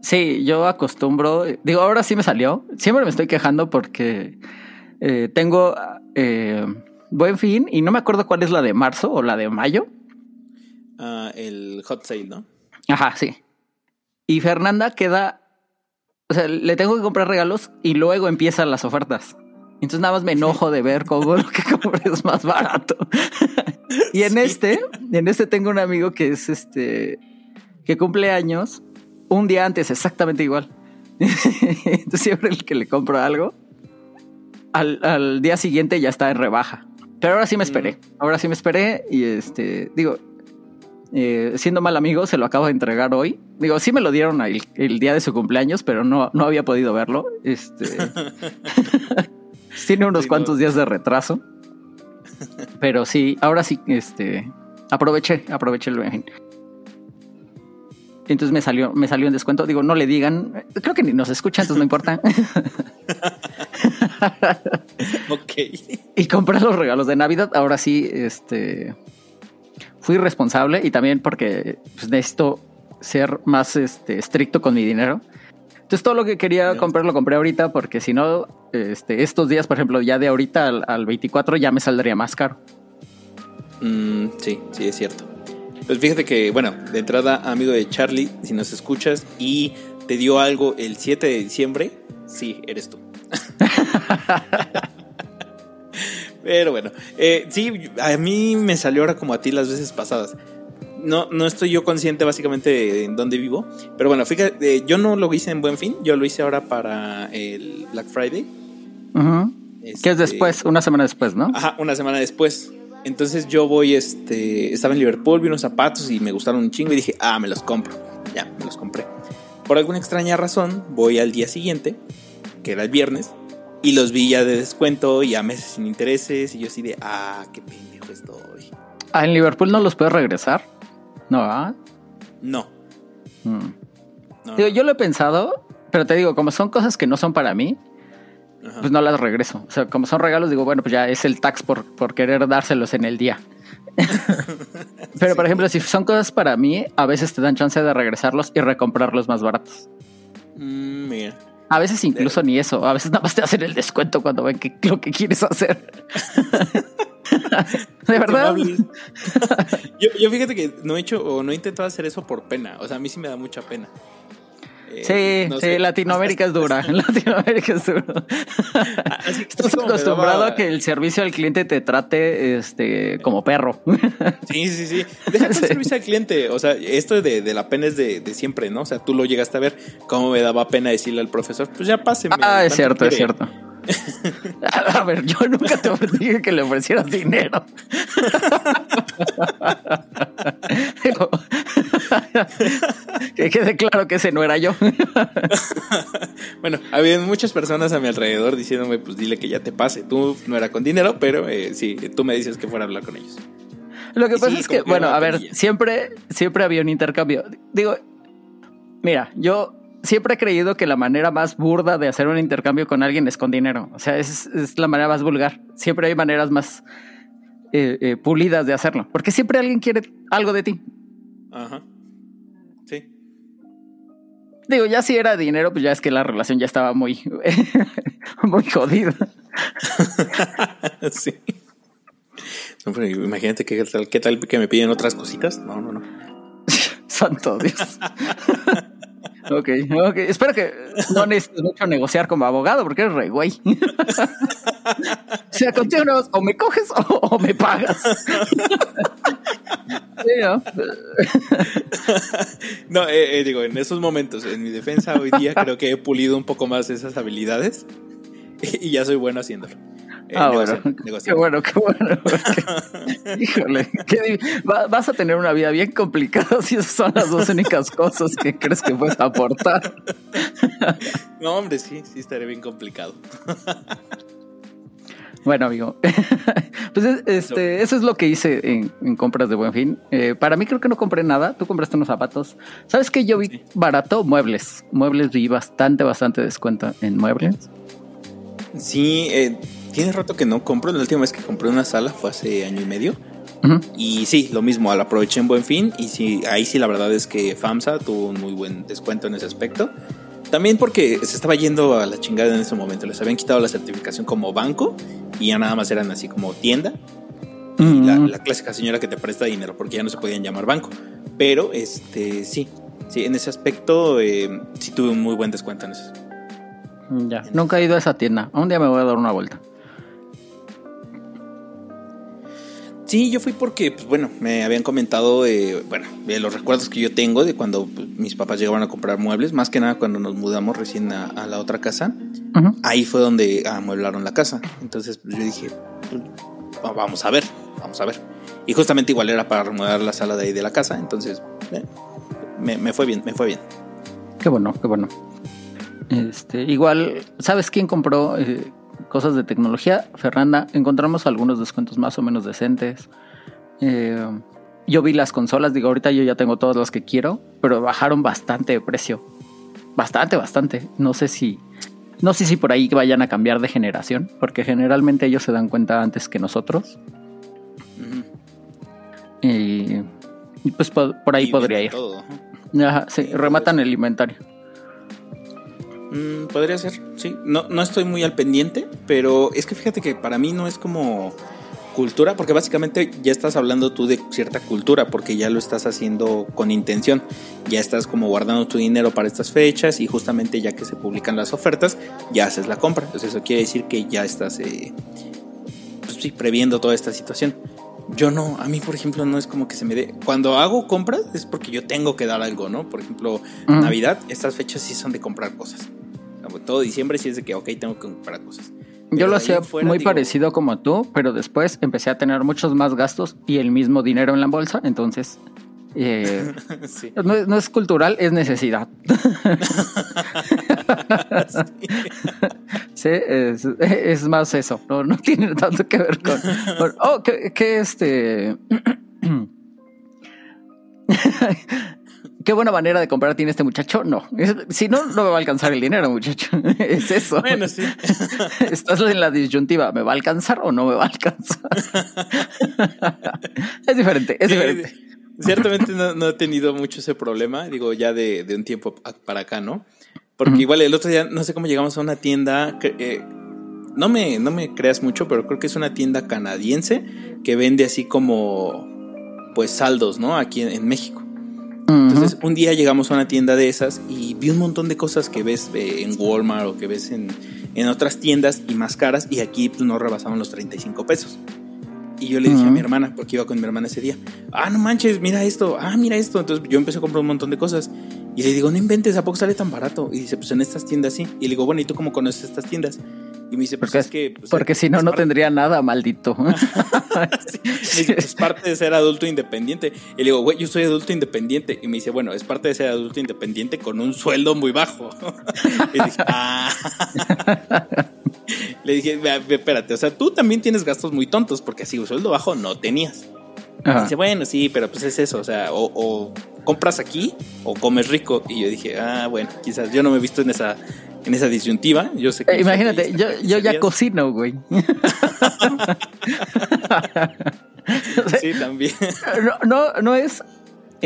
A: Sí, yo acostumbro, digo, ahora sí me salió. Siempre me estoy quejando porque eh, tengo eh, Buen Fin y no me acuerdo cuál es la de marzo o la de mayo.
B: Ah, el hot sale, ¿no?
A: Ajá, sí. Y Fernanda queda, o sea, le tengo que comprar regalos y luego empiezan las ofertas. Entonces nada más me enojo de ver cómo lo que compré es más barato. [LAUGHS] y en este, en este tengo un amigo que es este, que cumple años un día antes, exactamente igual. [LAUGHS] Entonces siempre el que le compro algo, al, al, día siguiente ya está en rebaja. Pero ahora sí me esperé. Mm. Ahora sí me esperé y este, digo, eh, siendo mal amigo, se lo acabo de entregar hoy. Digo, sí me lo dieron el, día de su cumpleaños, pero no, no había podido verlo. Este [LAUGHS] [LAUGHS] tiene unos cuantos días de retraso. Pero sí, ahora sí, este aproveché, aproveché el viaje. Entonces me salió, me salió en descuento. Digo, no le digan, creo que ni nos escucha, entonces no importa. [LAUGHS]
B: ok.
A: Y compré los regalos de Navidad. Ahora sí, este fui responsable y también porque pues, necesito ser más este, estricto con mi dinero. Entonces todo lo que quería comprar lo compré ahorita porque si no, este, estos días, por ejemplo, ya de ahorita al, 24 ya me saldría más caro.
B: Mm, sí, sí, es cierto. Pues fíjate que, bueno, de entrada, amigo de Charlie, si nos escuchas y te dio algo el 7 de diciembre, sí, eres tú. [LAUGHS] Pero bueno, eh, sí, a mí me salió ahora como a ti las veces pasadas. No, no estoy yo consciente básicamente de en dónde vivo. Pero bueno, fíjate, eh, yo no lo hice en Buen Fin, yo lo hice ahora para el Black Friday.
A: que es este, después, una semana después, ¿no?
B: Ajá, una semana después. Entonces yo voy, este, estaba en Liverpool, vi unos zapatos y me gustaron un chingo y dije, ah, me los compro. Ya, me los compré. Por alguna extraña razón, voy al día siguiente, que era el viernes, y los vi ya de descuento y a meses sin intereses. Y yo así de, ah, qué pendejo estoy.
A: Ah, ¿en Liverpool no los puedes regresar? No, ¿ah?
B: No.
A: Mm. yo lo he pensado, pero te digo, como son cosas que no son para mí, pues no las regreso. O sea, como son regalos, digo, bueno, pues ya es el tax por, por querer dárselos en el día. [LAUGHS] pero, por ejemplo, si son cosas para mí, a veces te dan chance de regresarlos y recomprarlos más baratos.
B: Mm, mira.
A: A veces incluso ni eso, a veces nada más te hacen el descuento cuando ven que lo que quieres hacer. [LAUGHS] de verdad.
B: yo, fíjate que no he hecho o no he intentado hacer eso por pena. O sea, a mí sí me da mucha pena.
A: Eh, sí, sí, Latinoamérica es dura. [LAUGHS] Latinoamérica es dura. Estás acostumbrado a que el servicio al cliente te trate este como perro. [LAUGHS]
B: Sí, sí, sí. Deja el servicio al cliente. O sea, esto de, de la pena es de, de, siempre, ¿no? O sea, tú lo llegaste a ver. ¿Cómo me daba pena decirle al profesor? Pues ya páseme.
A: Ah, es cierto, es cierto. [LAUGHS] A ver, yo nunca te dije que le ofrecieras dinero. [LAUGHS] que quede claro que ese no era yo. [LAUGHS]
B: bueno, había muchas personas a mi alrededor diciéndome, pues dile que ya te pase. Tú no era con dinero, pero eh, sí, tú me dices que fuera a hablar con ellos.
A: Lo que pasa es que, bueno, a ver, siempre, siempre había un intercambio. Digo, mira, yo siempre he creído que la manera más burda de hacer un intercambio con alguien es con dinero. O sea, es, es la manera más vulgar. Siempre hay maneras más eh, eh, pulidas de hacerlo. Porque siempre alguien quiere algo de ti. Ajá. Sí. Digo, ya si era dinero, pues ya es que la relación ya estaba muy, [LAUGHS] muy jodida. [LAUGHS]
B: sí. imagínate qué tal, qué tal que me piden otras cositas. No, no, no. [LAUGHS]
A: Santo Dios. Ok, ok. Espero que no necesites mucho negociar como abogado porque eres re güey. o sea, contigo o me coges o, me pagas.
B: ¿no? Eh, eh, digo, en esos momentos, en mi defensa hoy día creo que he pulido un poco más esas habilidades y ya soy bueno haciéndolo.
A: Eh, ah, [LAUGHS] bueno. Qué bueno, qué bueno. [LAUGHS] híjole, vas a tener una vida bien complicada si esas son las dos únicas cosas que crees que puedes aportar. [LAUGHS]
B: no, hombre, sí, sí estaré bien complicado.
A: Bueno, amigo, pues este, eso es lo que hice en, compras de Buen Fin. Eh, para mí creo que no compré nada. Tú compraste unos zapatos. ¿Sabes qué? Yo vi barato muebles. Muebles vi bastante, bastante descuento en muebles.
B: Sí, eh, tiene rato que no compro. La última vez que compré una sala fue hace año y medio. Y sí, lo mismo, la aproveché en buen fin. Y sí, ahí sí la verdad es que FAMSA tuvo un muy buen descuento en ese aspecto. También porque se estaba yendo a la chingada en ese momento. Les habían quitado la certificación como banco y ya nada más eran así como tienda. Y la, clásica señora que te presta dinero porque ya no se podían llamar banco. Pero este sí, sí, en ese aspecto eh, sí tuve un muy buen descuento en eso.
A: Ya, nunca he ido a esa tienda. Un día me voy a dar una vuelta.
B: Sí, yo fui porque, pues bueno, me habían comentado, eh, bueno, de los recuerdos que yo tengo de cuando pues, mis papás llegaban a comprar muebles, más que nada cuando nos mudamos recién a, la otra casa, ahí fue donde amueblaron la casa. Entonces pues, yo dije, pues, vamos a ver, vamos a ver. Y justamente igual era para remodelar la sala de ahí de la casa, entonces eh, me, fue bien, me fue bien.
A: Qué bueno, qué bueno. Este, igual, ¿sabes quién compró? Eh, cosas de tecnología, Fernanda, encontramos algunos descuentos más o menos decentes. Eh, yo vi las consolas, digo, ahorita yo ya tengo todas las que quiero, pero bajaron bastante de precio. Bastante, bastante. No sé si. No sé si por ahí vayan a cambiar de generación, porque generalmente ellos se dan cuenta antes que nosotros. y, pues por, ahí podría ir. sí, rematan el inventario.
B: Mm, podría ser, sí. No, no estoy muy al pendiente, pero es que fíjate que para mí no es como cultura, porque básicamente ya estás hablando tú de cierta cultura, porque ya lo estás haciendo con intención, ya estás como guardando tu dinero para estas fechas y justamente ya que se publican las ofertas, ya haces la compra. Entonces eso quiere decir que ya estás, eh, pues sí, previendo toda esta situación. Yo no, a mí por ejemplo no es como que se me dé. Cuando hago compras es porque yo tengo que dar algo, ¿no? Por ejemplo, Navidad, estas fechas sí son de comprar cosas todo diciembre sí es de que, ok, tengo que comprar cosas.
A: Yo lo hacía muy parecido como tú, pero después empecé a tener muchos más gastos y el mismo dinero en la bolsa, entonces eh, [LAUGHS] no, es cultural, es necesidad. [LAUGHS] sí, es, más eso, no, no tiene tanto que ver con... oh, que este... [CLEARS THROAT] qué buena manera de comprar tiene este muchacho. No, si no, no me va a alcanzar el dinero, muchacho. [LAUGHS] es eso. Bueno, sí. [LAUGHS] Estás en la disyuntiva, ¿me va a alcanzar o no me va a alcanzar? [LAUGHS] es diferente, es diferente.
B: Ciertamente no, he tenido mucho ese problema, digo, ya de, un tiempo para acá, ¿no? Porque igual el otro día, no sé cómo llegamos a una tienda, eh, no, me, no me creas mucho, pero creo que es una tienda canadiense que vende así como, pues, saldos, ¿no? Aquí en México. Entonces, un día llegamos a una tienda de esas y vi un montón de cosas que ves eh, en Walmart o que ves en, otras tiendas y más caras y aquí pues, no rebasaban los 35 pesos. Y yo le dije a mi hermana, porque iba con mi hermana ese día, ah, no manches, mira esto, ah, mira esto. Entonces yo empecé a comprar un montón de cosas. Y le digo, no inventes, ¿a poco sale tan barato? Y dice, pues en estas tiendas sí. Y le digo, bueno, ¿y tú cómo conoces estas tiendas? Y me dice, pues
A: porque,
B: es que... Pues,
A: porque si no, no tendría nada, maldito. [LAUGHS]
B: es parte de ser adulto independiente. Y le digo, güey, yo soy adulto independiente. Y me dice, bueno, es parte de ser adulto independiente con un sueldo muy bajo. [LAUGHS] y dije, ah. [LAUGHS] le dije, espérate, o sea, tú también tienes gastos muy tontos porque así un sueldo bajo no tenías. dice, bueno, sí, pero pues es eso, o sea, o, compras aquí o comes rico. Y yo dije, ah, bueno, quizás yo no me he visto en esa, en esa disyuntiva. Yo sé que
A: eh, imagínate, yo, yo ya cocino, güey. [LAUGHS]
B: sí, también.
A: No, no, no es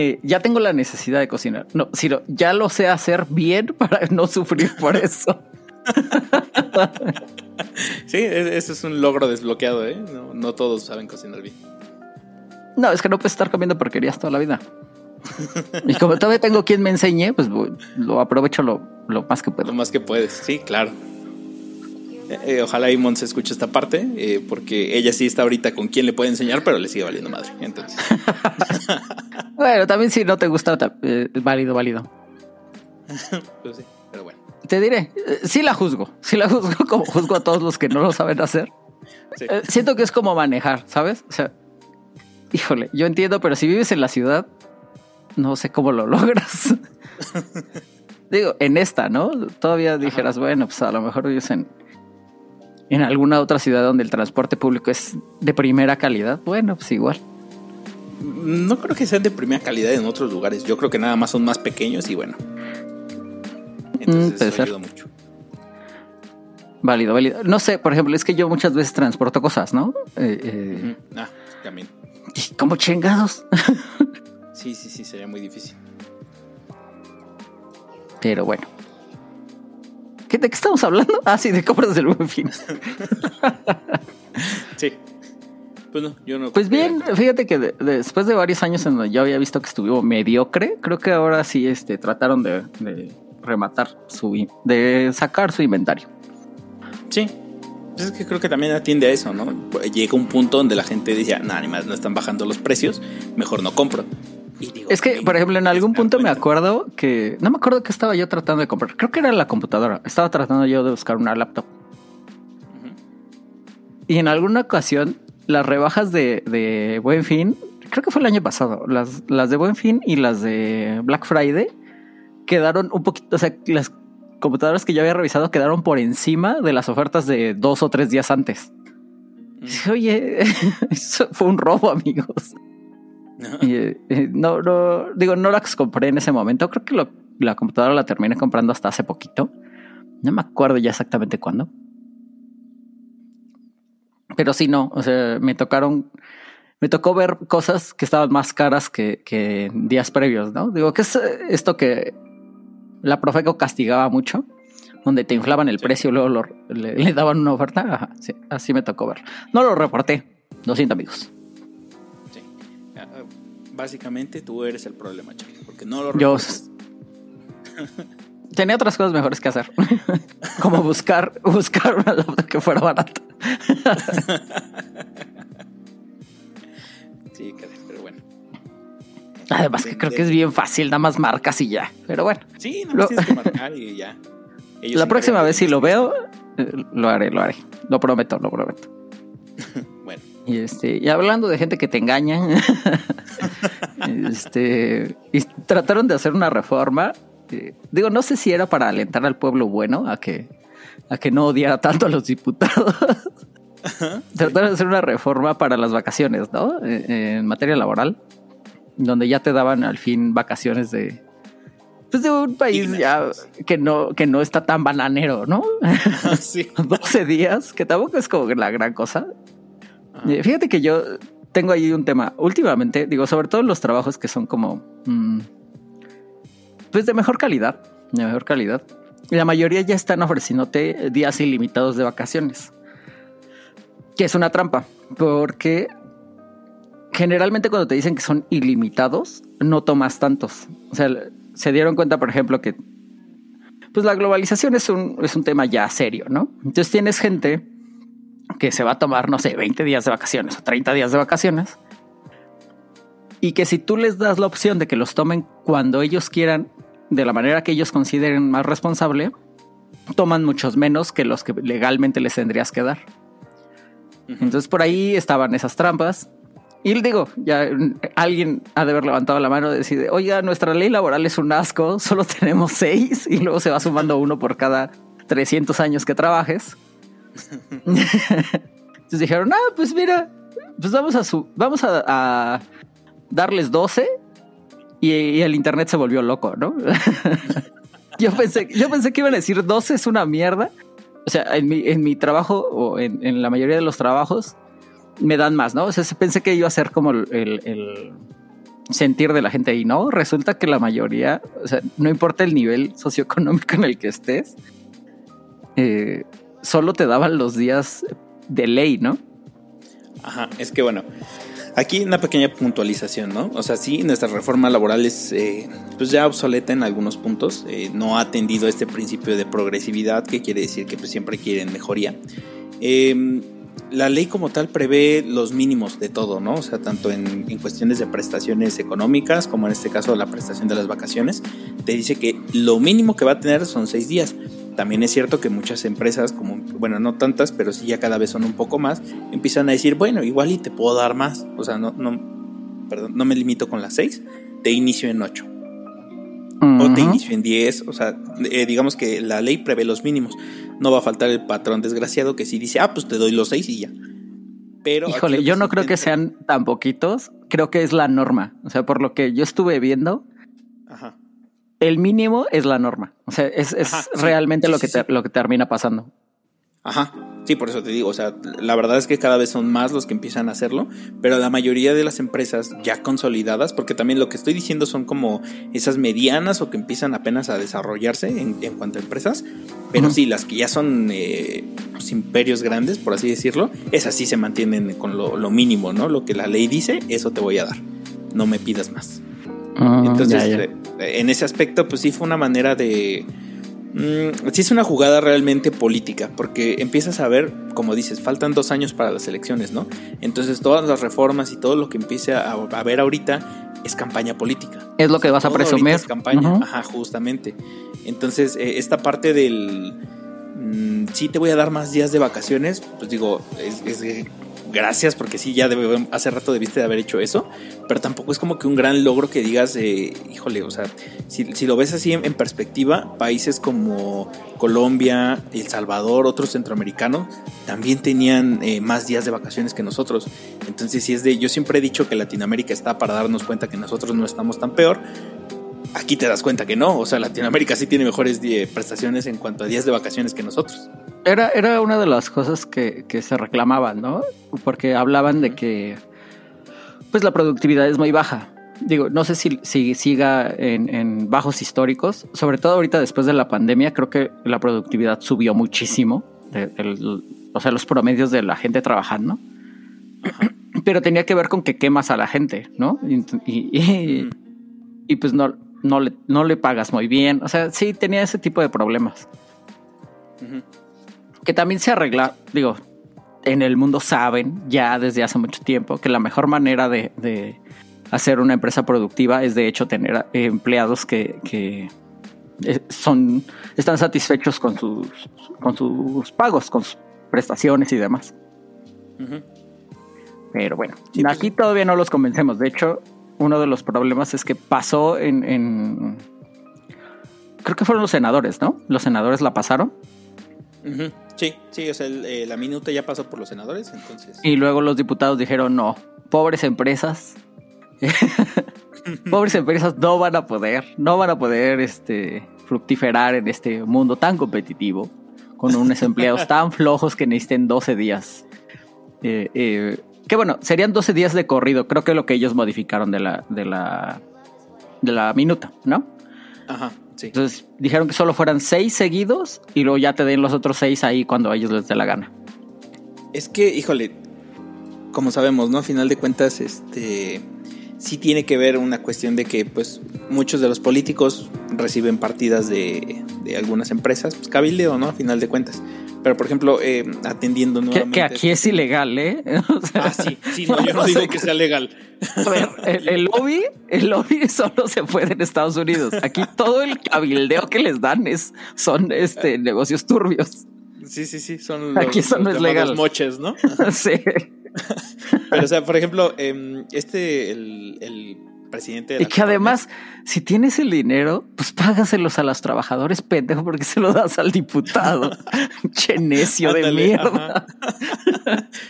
A: eh, ya tengo la necesidad de cocinar. No, sino ya lo sé hacer bien [LAUGHS] para no sufrir por eso. [LAUGHS]
B: sí, eso es un logro desbloqueado, ¿eh? No, todos saben cocinar bien.
A: No, es que no puedes estar comiendo porquerías toda la vida. Y como todavía tengo quien me enseñe, pues lo aprovecho lo, lo más que puedo.
B: Lo más que puedes, sí, claro. Eh, eh, ojalá Imon se escuche esta parte, eh, porque ella sí está ahorita con quien le puede enseñar, pero le sigue valiendo madre. Entonces. [LAUGHS]
A: bueno, también si no te gusta, válido, válido. [LAUGHS]
B: pues sí, pero bueno.
A: Te diré, sí la juzgo, sí la juzgo como juzgo a todos los que no lo saben hacer. siento que es como manejar, ¿sabes? O sea, híjole, yo entiendo, pero si vives en la ciudad, no sé cómo lo [LAUGHS] logras. Digo, en esta, ¿no? Todavía dijeras, bueno, pues a lo mejor vives en, en alguna otra ciudad donde el transporte público es de primera calidad, bueno, pues igual.
B: No creo que sean de primera calidad en otros lugares. Yo creo que nada más son más pequeños y bueno. Entonces mm, ayuda mucho.
A: Válido, válido. No sé, por ejemplo, es que yo muchas veces transporto cosas, ¿no? Eh,
B: eh, ah, también.
A: Y como chingados. [LAUGHS]
B: sí, sí, sí, sería muy difícil.
A: Pero bueno. ¿De qué estamos hablando? Ah, sí, de compras del buen fin. [LAUGHS]
B: sí. Pues no, yo no.
A: Pues bien, fíjate que después de varios años en donde yo había visto que estuvo mediocre, creo que ahora sí este, trataron de, rematar su. de sacar su inventario.
B: Sí. Pues es que creo que también atiende a eso, ¿no? Llega un punto donde la gente dice, nada, ni más no están bajando los precios, mejor no compro
A: es que, por ejemplo, en algún punto me acuerdo que no me acuerdo que estaba yo tratando de comprar. Creo que era la computadora. Estaba tratando yo de buscar una laptop. Y en alguna ocasión, las rebajas de, Buen Fin, creo que fue el año pasado, las, las de Buen Fin y las de Black Friday quedaron un poquito, o sea, las computadoras que yo había revisado quedaron por encima de las ofertas de dos o tres días antes. Oye, [LAUGHS] eso fue un robo, amigos. [LAUGHS] Eh, no, no, digo, no la compré en ese momento. Creo que la computadora la terminé comprando hasta hace poquito. No me acuerdo ya exactamente cuándo. Pero sí, no, o sea, me tocaron, me tocó ver cosas que estaban más caras que, que días previos, ¿no? Digo, ¿qué es esto que la Profeco castigaba mucho? Donde te inflaban el precio y luego le, daban una oferta. así me tocó ver. No lo reporté. Lo siento, amigos
B: básicamente tú eres el problema, Charlie, porque no lo Yo [LAUGHS]
A: tenía otras cosas mejores que hacer, [LAUGHS] como buscar buscar una laptop que fuera barata. [LAUGHS]
B: sí, pero bueno.
A: Además que creo que es bien fácil, nada más marcas y ya. Pero bueno.
B: Sí, no tienes que marcar y ya.
A: la próxima vez si lo veo, eh, lo haré, lo haré. Lo prometo, lo prometo. Y este, y hablando de gente que te engaña, [LAUGHS] este, y trataron de hacer una reforma. Eh, digo, no sé si era para alentar al pueblo bueno a que, a que no odiara tanto a los diputados. [LAUGHS] trataron de hacer una reforma para las vacaciones, ¿no? Eh, en materia laboral, donde ya te daban al fin vacaciones de, pues de un país ya que no, que no está tan bananero, ¿no? [LAUGHS]
B: Sí.
A: 12 días, que tampoco es como la gran cosa. Eh, fíjate que yo tengo ahí un tema. Últimamente, digo, sobre todo los trabajos que son como. Mm, pues de mejor calidad. De mejor calidad. La mayoría ya están ofreciéndote días ilimitados de vacaciones. Que es una trampa. Porque generalmente cuando te dicen que son ilimitados, no tomas tantos. O sea, se dieron cuenta, por ejemplo, que pues la globalización es un, es un tema ya serio, ¿no? Entonces tienes gente que se va a tomar, no sé, 20 días de vacaciones o 30 días de vacaciones. Y que si tú les das la opción de que los tomen cuando ellos quieran, de la manera que ellos consideren más responsable, toman muchos menos que los que legalmente les tendrías que dar. Entonces por ahí estaban esas trampas. Y digo, ya alguien ha de haber levantado la mano y decir, oiga, nuestra ley laboral es un asco, [LAUGHS] solo tenemos seis y luego se va sumando uno por cada 300 años que trabajes. Entonces dijeron, ah, pues mira, pues vamos a su, vamos a, darles 12 y, el internet se volvió loco, ¿no? [LAUGHS] yo pensé, yo pensé que iban a decir 12 es una mierda. O sea, en mi, en mi trabajo o en, la mayoría de los trabajos me dan más, ¿no? O sea, pensé que iba a ser como el, sentir de la gente y no, resulta que la mayoría, o sea, no importa el nivel socioeconómico en el que estés, eh, solo te daban los días de ley, ¿no?
B: Ajá, es que bueno, aquí una pequeña puntualización, ¿no? O sea, sí, nuestra reforma laboral es eh, pues ya obsoleta en algunos puntos, eh, no ha atendido este principio de progresividad, que quiere decir que pues, siempre quieren mejoría. Em, la ley como tal prevé los mínimos de todo, ¿no? O sea, tanto en, en, cuestiones de prestaciones económicas como en este caso la prestación de las vacaciones, te dice que lo mínimo que va a tener son seis días. También es cierto que muchas empresas, como, bueno, no tantas, pero sí ya cada vez son un poco más, empiezan a decir, bueno, igual y te puedo dar más. O sea, no, no, perdón, no me limito con las seis, te inicio en ocho. O te inicio en diez. O sea, eh, digamos que la ley prevé los mínimos. No va a faltar el patrón desgraciado que sí dice, ah, pues te doy los seis y ya.
A: Pero Híjole, yo no creo que sean tan poquitos. Creo que es la norma. O sea, por lo que yo estuve viendo, el mínimo es la norma. O sea, es, realmente lo, que lo que termina pasando.
B: Ajá, sí, por eso te digo, o sea, la verdad es que cada vez son más los que empiezan a hacerlo, pero la mayoría de las empresas ya consolidadas, porque también lo que estoy diciendo son como esas medianas o que empiezan apenas a desarrollarse en, cuanto a empresas, pero sí, las que ya son eh, pues, imperios grandes, por así decirlo, esas sí se mantienen con lo, lo mínimo, ¿no? Lo que la ley dice, eso te voy a dar, no me pidas más. Entonces, eh, en ese aspecto, pues sí fue una manera de... Mm, sí es una jugada realmente política, porque empiezas a ver, como dices, faltan dos años para las elecciones, ¿no? Entonces todas las reformas y todo lo que empiece a, a ver ahorita es campaña política.
A: Es lo que vas a presumir. Es
B: campaña, ajá, justamente. Entonces, eh, esta parte del... Mm, sí te voy a dar más días de vacaciones, pues digo, es, es gracias, porque sí, ya hace rato debiste de haber hecho eso, pero tampoco es como que un gran logro que digas, híjole, o sea, si, lo ves así en, perspectiva, países como Colombia, El Salvador, otros centroamericanos, también tenían eh, más días de vacaciones que nosotros. Entonces, si es de, yo siempre he dicho que Latinoamérica está para darnos cuenta que nosotros no estamos tan peor, aquí te das cuenta que no. O sea, Latinoamérica sí tiene mejores prestaciones en cuanto a días de vacaciones que nosotros.
A: Era, era una de las cosas que, se reclamaban, ¿no? Porque hablaban de que pues la productividad es muy baja. Digo, no sé si, si siga en, bajos históricos, sobre todo ahorita después de la pandemia, creo que la productividad subió muchísimo, o sea, los promedios de la gente trabajando. Pero tenía que ver con que quemas a la gente, ¿no? Y, y pues no, no le, no le pagas muy bien. O sea, sí tenía ese tipo de problemas. Que también se arregla, digo, en el mundo saben ya desde hace mucho tiempo que la mejor manera de, hacer una empresa productiva es de hecho tener empleados que, que eh, son, están satisfechos con sus, con sus pagos, con sus prestaciones y demás. Pero bueno, pues aquí todavía no los convencemos. De hecho, uno de los problemas es que pasó en, creo que fueron los senadores, ¿no? Los senadores la pasaron.
B: Sí, sí, o sea, eh, la minuta ya pasó por los senadores, entonces.
A: Y luego los diputados dijeron, no, pobres empresas, [LAUGHS] pobres empresas no van a poder, no van a poder este, fructiferar en este mundo tan competitivo, con unos empleados tan flojos que necesiten 12 días. Eh, eh, que bueno, serían 12 días de corrido, creo que es lo que ellos modificaron de la, de la, de la minuta, ¿no?
B: Ajá, sí.
A: Entonces dijeron que solo fueran 6 seguidos y luego ya te den los otros 6 ahí cuando a ellos les dé la gana.
B: Es que, híjole, como sabemos, ¿no? A final de cuentas, este sí tiene que ver una cuestión de que pues muchos de los políticos reciben partidas de, de algunas empresas, pues cabildeo, ¿no? A final de cuentas. Pero, por ejemplo, eh, atendiendo nuevamente...
A: Que, aquí es ilegal, ¿eh? [LAUGHS]
B: ah, sí, sí, no, yo no [LAUGHS] digo que sea legal.
A: A ver, el, lobby, el lobby [LAUGHS] solo se puede en Estados Unidos. Aquí todo el cabildeo que les dan es, son este, negocios turbios.
B: Sí, sí, sí, son
A: los, Aquí no es legal.
B: moches, ¿no?
A: sí.
B: Pero, o sea, por ejemplo, em, este, el, presidente de
A: Y que además, si tienes el dinero, pues págaselos a los trabajadores, pendejo, porque se lo das al diputado. [LAUGHS] che necio de mierda.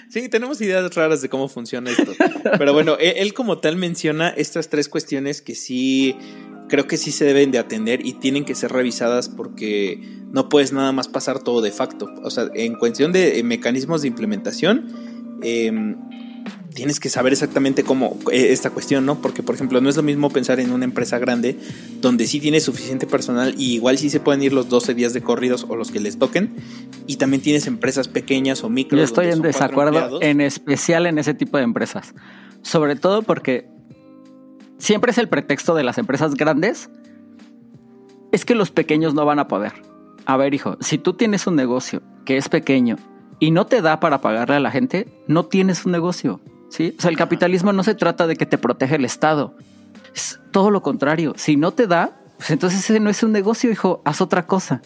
B: sí, tenemos ideas raras de cómo funciona esto. Pero bueno, él, él como tal menciona estas tres cuestiones que sí creo que sí se deben de atender y tienen que ser revisadas porque no puedes nada más pasar todo de facto. O sea, en cuestión de mecanismos de implementación, eh, tienes que saber exactamente cómo eh, esta cuestión, ¿no? Porque, por ejemplo, no es lo mismo pensar en una empresa grande donde sí tienes suficiente personal y igual sí se pueden ir los 12 días de corridos o los que les toquen. Y también tienes empresas pequeñas o micro.
A: Yo estoy en desacuerdo, en especial en ese tipo de empresas. Sobre todo porque siempre es el pretexto de las empresas grandes. Es que los pequeños no van a poder. A ver, hijo, si tú tienes un negocio que es pequeño y no te da para pagarle a la gente, no tienes un negocio. ¿Sí? O sea, el capitalismo no se trata de que te protege el Estado. Es todo lo contrario. Si no te da, pues entonces ese no es un negocio, hijo, haz otra cosa.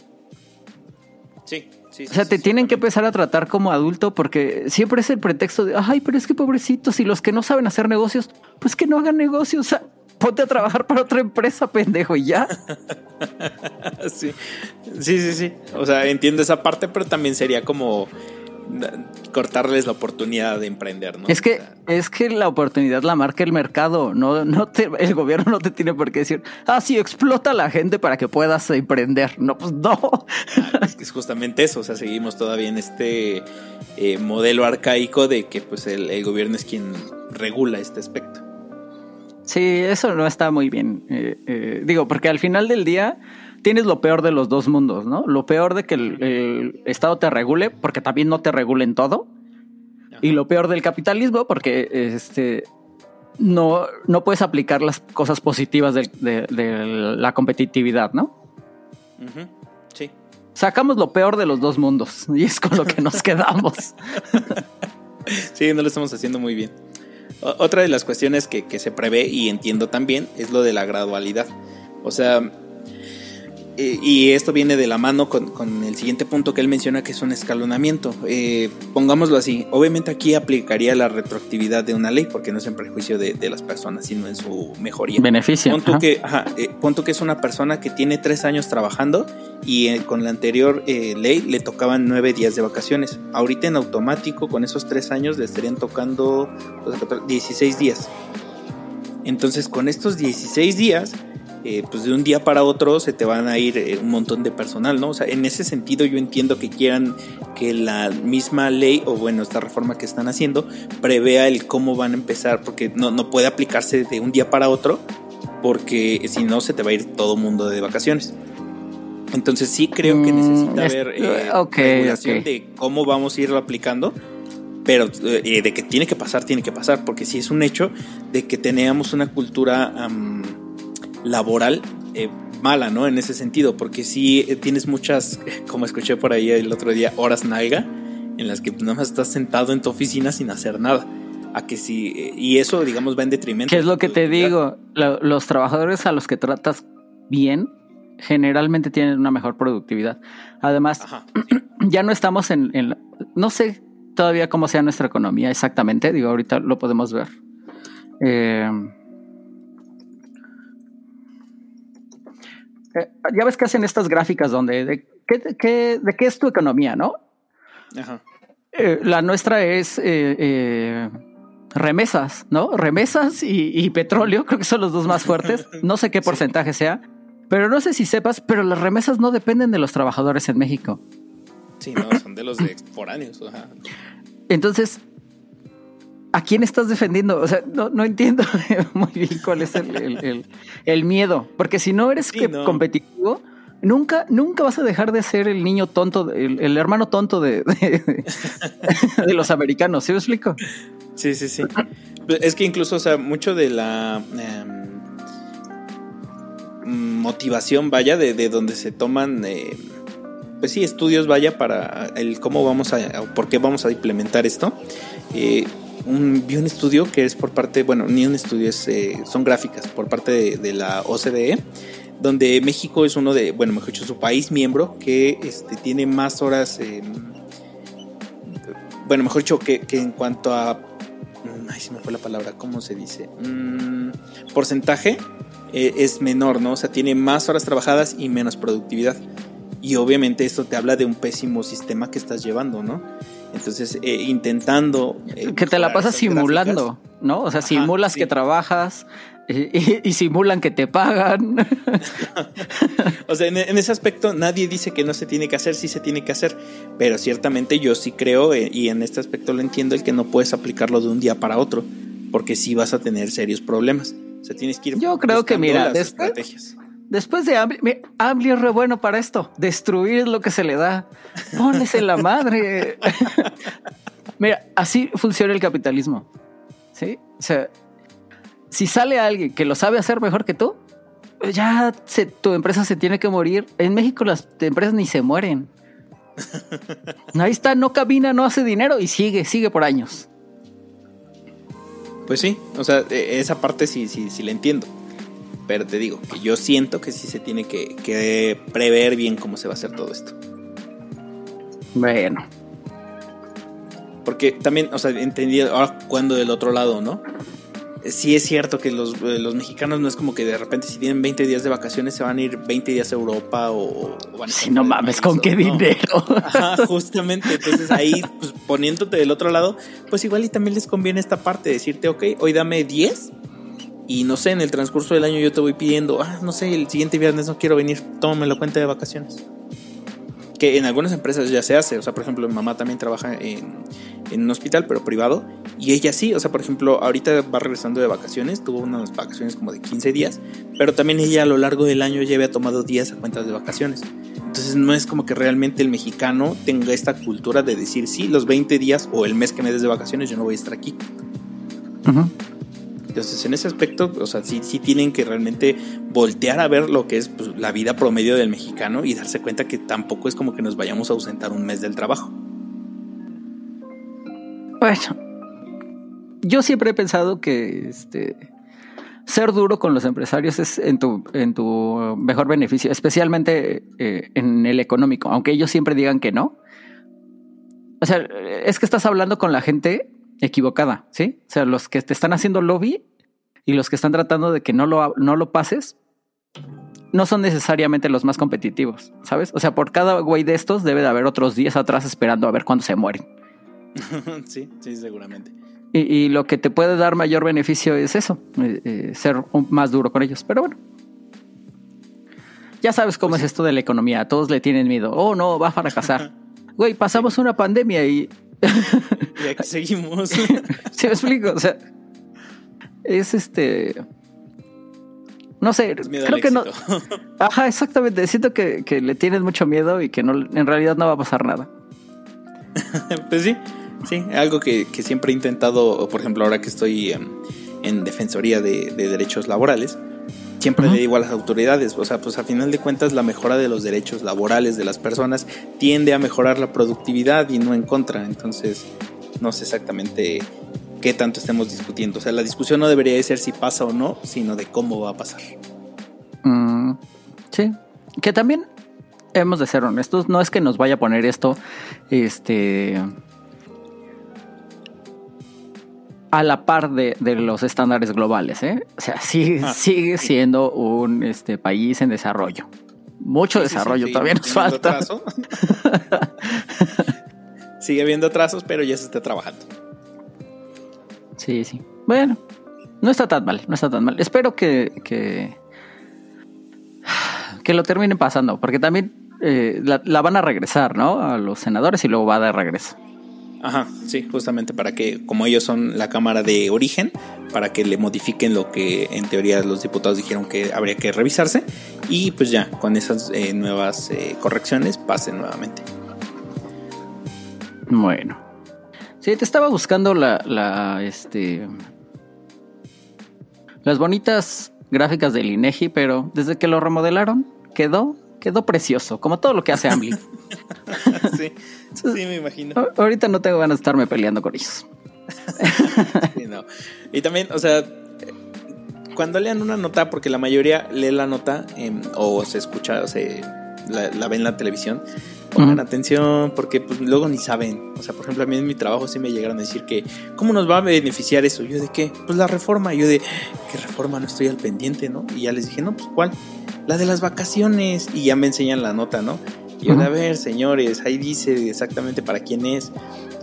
B: Sí. Sí,
A: o sea, te tienen que empezar a tratar como adulto porque siempre es el pretexto de, ay, pero es que pobrecitos, y los que no saben hacer negocios, pues que no hagan negocios. O sea, ponte a trabajar para otra empresa, pendejo, y ya. [LAUGHS]
B: sí, sí, sí, sí. O sea, entiendo esa parte, pero también sería como cortarles la oportunidad de emprender, ¿no?
A: Es que, es que la oportunidad la marca el mercado, no, no te, el gobierno no te tiene por qué decir, ah, sí, explota a la gente para que puedas emprender. No, pues no.
B: Ah, es que es justamente eso, o sea, seguimos todavía en este eh, modelo arcaico de que pues el, el, gobierno es quien regula este aspecto.
A: Sí, eso no está muy bien. Eh, eh, digo, porque al final del día tienes lo peor de los dos mundos, ¿no? Lo peor de que el, Estado te regule, porque también no te regulen todo. Y lo peor del capitalismo, porque este no, no puedes aplicar las cosas positivas de, la competitividad, ¿no?
B: Sí.
A: Sacamos lo peor de los dos mundos [LAUGHS] y es con lo que nos [LAUGHS] quedamos.
B: sí, no lo estamos haciendo muy bien. Otra de las cuestiones que, que se prevé y entiendo también es lo de la gradualidad. O sea, eh, y esto viene de la mano con, el siguiente punto que él menciona, que es un escalonamiento. Eh, pongámoslo así, obviamente aquí aplicaría la retroactividad de una ley, porque no es en prejuicio de, las personas, sino en su mejoría.
A: Beneficio.
B: Punto que, eh, que es una persona que tiene tres años trabajando y con la anterior ley le tocaban nueve días de vacaciones. Ahorita en automático, con esos tres años, le estarían tocando 16 días. Entonces, con estos 16 días eh, pues de un día para otro se te van a ir eh, un montón de personal, ¿no? O sea, en ese sentido yo entiendo que quieran que la misma ley, o bueno, esta reforma que están haciendo, prevea el cómo van a empezar, porque no, no puede aplicarse de un día para otro, porque si no se te va a ir todo mundo de vacaciones. Entonces sí creo que necesita mm, haber eh, regulación de cómo vamos a irlo aplicando pero de que tiene que pasar, tiene que pasar, porque si es un hecho de que teníamos una cultura laboral eh, mala, ¿no? En ese sentido, porque si eh, tienes muchas, [LAUGHS] como escuché por ahí el otro día, horas nalga, en las que pues, nada más estás sentado en tu oficina sin hacer nada. A que si, eh, y eso, digamos, va en detrimento.
A: ¿Qué es lo que te digo? los trabajadores a los que tratas bien generalmente tienen una mejor productividad. Además, [CLEARS THROAT] ya no estamos en, en, no sé todavía cómo sea nuestra economía exactamente, digo, ahorita lo podemos ver. Eh, Eh, ya ves que hacen estas gráficas donde de qué, de qué es tu economía, ¿no? Ajá. Eh, la nuestra es eh, remesas, ¿no? Remesas y, petróleo, creo que son los dos más fuertes. No sé qué [LAUGHS] porcentaje sea, pero no sé si sepas, pero las remesas no dependen de los trabajadores en México.
B: Sí, no, son de los de [CLEARS THROAT] foráneos.
A: Entonces, ¿a quién estás defendiendo? O sea, no, entiendo [LAUGHS] muy bien cuál es el, miedo. Porque si no eres competitivo, nunca, nunca vas a dejar de ser el niño tonto, el, hermano tonto de, [LAUGHS] de, los americanos. ¿Sí me explico?
B: Sí, sí, sí. Es que incluso, o sea, mucho de la em, motivación, vaya, de, donde se toman. Eh, pues sí, estudios, vaya, para el cómo vamos a, por qué vamos a implementar esto. Eh, un, vi un estudio que es por parte, bueno, ni un estudio, es, eh, son gráficas por parte de, la OCDE, donde México es uno de, bueno, mejor dicho, su país miembro que este, tiene más horas, bueno, mejor dicho, que, en cuanto a mm, ay, se me fue la palabra, ¿cómo se dice? Mm, porcentaje eh, es menor, ¿no? O sea, tiene más horas trabajadas y menos productividad. Y obviamente esto te habla de un pésimo sistema que estás llevando, ¿no? Entonces, eh, intentando...
A: Eh, que te la pasas simulando, ¿no? O sea, simulas que trabajas y, simulan que te pagan. [LAUGHS]
B: o sea, en, ese aspecto nadie dice que no se tiene que hacer, sí se tiene que hacer, pero ciertamente yo sí creo, eh, y en este aspecto lo entiendo, el que no puedes aplicarlo de un día para otro, porque sí vas a tener serios problemas. O sea, tienes que ir...
A: Yo creo que, mira, después, estrategias. Después de Ambly, es re bueno para esto. Destruir lo que se le da. Pones en la madre. [LAUGHS] Mira, así funciona el capitalismo. ¿Sí? O sea, si sale alguien que lo sabe hacer mejor que tú, ya tu empresa se tiene que morir. En México las empresas ni se mueren. Ahí está, no camina, no hace dinero y sigue, sigue por años.
B: Pues sí, o sea, e, esa parte sí, sí, sí la entiendo. Pero te digo que yo siento que sí se tiene que, prever bien cómo se va a hacer todo esto.
A: Bueno.
B: Porque también, o sea, entendí ahora cuando del otro lado, ¿no? Sí es cierto que los, eh, los, mexicanos no es como que de repente si tienen 20 días de vacaciones se van a ir 20 días a Europa o,
A: van a... Si no mames, ¿con qué dinero? [LAUGHS]
B: Ajá, justamente. Entonces ahí, pues poniéndote del otro lado, pues igual y también les conviene esta parte, decirte, ok, hoy dame 10 y no sé, en el transcurso del año yo te voy pidiendo, ah, no sé, el siguiente viernes no quiero venir, tómame la cuenta de vacaciones. Que en algunas empresas ya se hace, o sea, por ejemplo, mi mamá también trabaja en, en un hospital, pero privado, y ella sí, o sea, por ejemplo, ahorita va regresando de vacaciones, tuvo unas vacaciones como de 15 días, pero también ella a lo largo del año ya había tomado días a cuentas de vacaciones. Entonces no es como que realmente el mexicano tenga esta cultura de decir, sí, los 20 días o el mes que me des de vacaciones yo no voy a estar aquí. Ajá. Entonces, en ese aspecto, o sea, sí, sí tienen que realmente voltear a ver lo que es pues, la vida promedio del mexicano y darse cuenta que tampoco es como que nos vayamos a ausentar un mes del trabajo.
A: Bueno, yo siempre he pensado que este ser duro con los empresarios es en tu, en tu mejor beneficio, especialmente eh, en el económico, aunque ellos siempre digan que no. O sea, es que estás hablando con la gente equivocada, ¿sí? O sea, los que te están haciendo lobby y los que están tratando de que no lo, no lo pases, no son necesariamente los más competitivos, ¿sabes? O sea, por cada güey de estos debe de haber otros 10 atrás esperando a ver cuándo se mueren. [LAUGHS]
B: sí, sí, seguramente.
A: Y, lo que te puede dar mayor beneficio es eso, eh, eh, ser más duro con ellos. Pero bueno, ya sabes cómo pues es esto de la economía. Todos le tienen miedo. Oh, no, va a fracasar. [LAUGHS] Güey, pasamos una pandemia y
B: y aquí seguimos. [LAUGHS]
A: ¿Sí me explico? O sea, es este. No sé, creo que no. [LAUGHS] Ajá, exactamente. Siento que, le tienes mucho miedo y que no, en realidad no va a pasar nada. [LAUGHS]
B: pues sí, sí, algo que, siempre he intentado, por ejemplo, ahora que estoy en, Defensoría de Derechos Laborales, siempre le digo a las autoridades, o sea, pues a final de cuentas la mejora de los derechos laborales de las personas tiende a mejorar la productividad y no en contra, entonces no sé exactamente qué tanto estemos discutiendo, o sea, la discusión no debería de ser si pasa o no, sino de cómo va a pasar.
A: Mm, sí, que también hemos de ser honestos, no es que nos vaya a poner esto, este a la par de, los estándares globales. ¿eh? O sea, sigue, ah, sigue siendo un este, país en desarrollo. Mucho desarrollo todavía nos falta. [LAUGHS]
B: sigue habiendo trazos, pero ya se está trabajando.
A: Sí, sí. Bueno, no está tan mal, no está tan mal. Espero que, que, que lo terminen pasando, porque también eh, la, la, van a regresar, ¿no? A los senadores y luego va de regreso.
B: Ajá, sí, justamente para que, como ellos son la Cámara de origen, para que le modifiquen lo que en teoría los diputados dijeron que habría que revisarse y pues ya, con esas eh, nuevas eh, correcciones pasen nuevamente.
A: Bueno. Sí, te estaba buscando la, la, este... Las bonitas gráficas del INEGI, pero desde que lo remodelaron, quedó, quedó precioso, como todo lo que hace Ambly. [LAUGHS]
B: sí. Sí, me imagino.
A: Ahorita no tengo ganas de estarme peleando con ellos. [LAUGHS]
B: Y también, o sea, cuando lean una nota, porque la mayoría lee la nota em, o se escucha, o se la, ve en la televisión, pongan atención, porque pues, luego ni saben. O sea, por ejemplo, a mí en mi trabajo sí me llegaron a decir que, ¿cómo nos va a beneficiar eso? Yo de qué? Pues la reforma. Yo de, ¿qué reforma? No estoy al pendiente, ¿no? Y ya les dije, no, pues ¿cuál? La de las vacaciones. Y ya me enseñan la nota, ¿no? Y a ver, señores, ahí dice exactamente para quién es.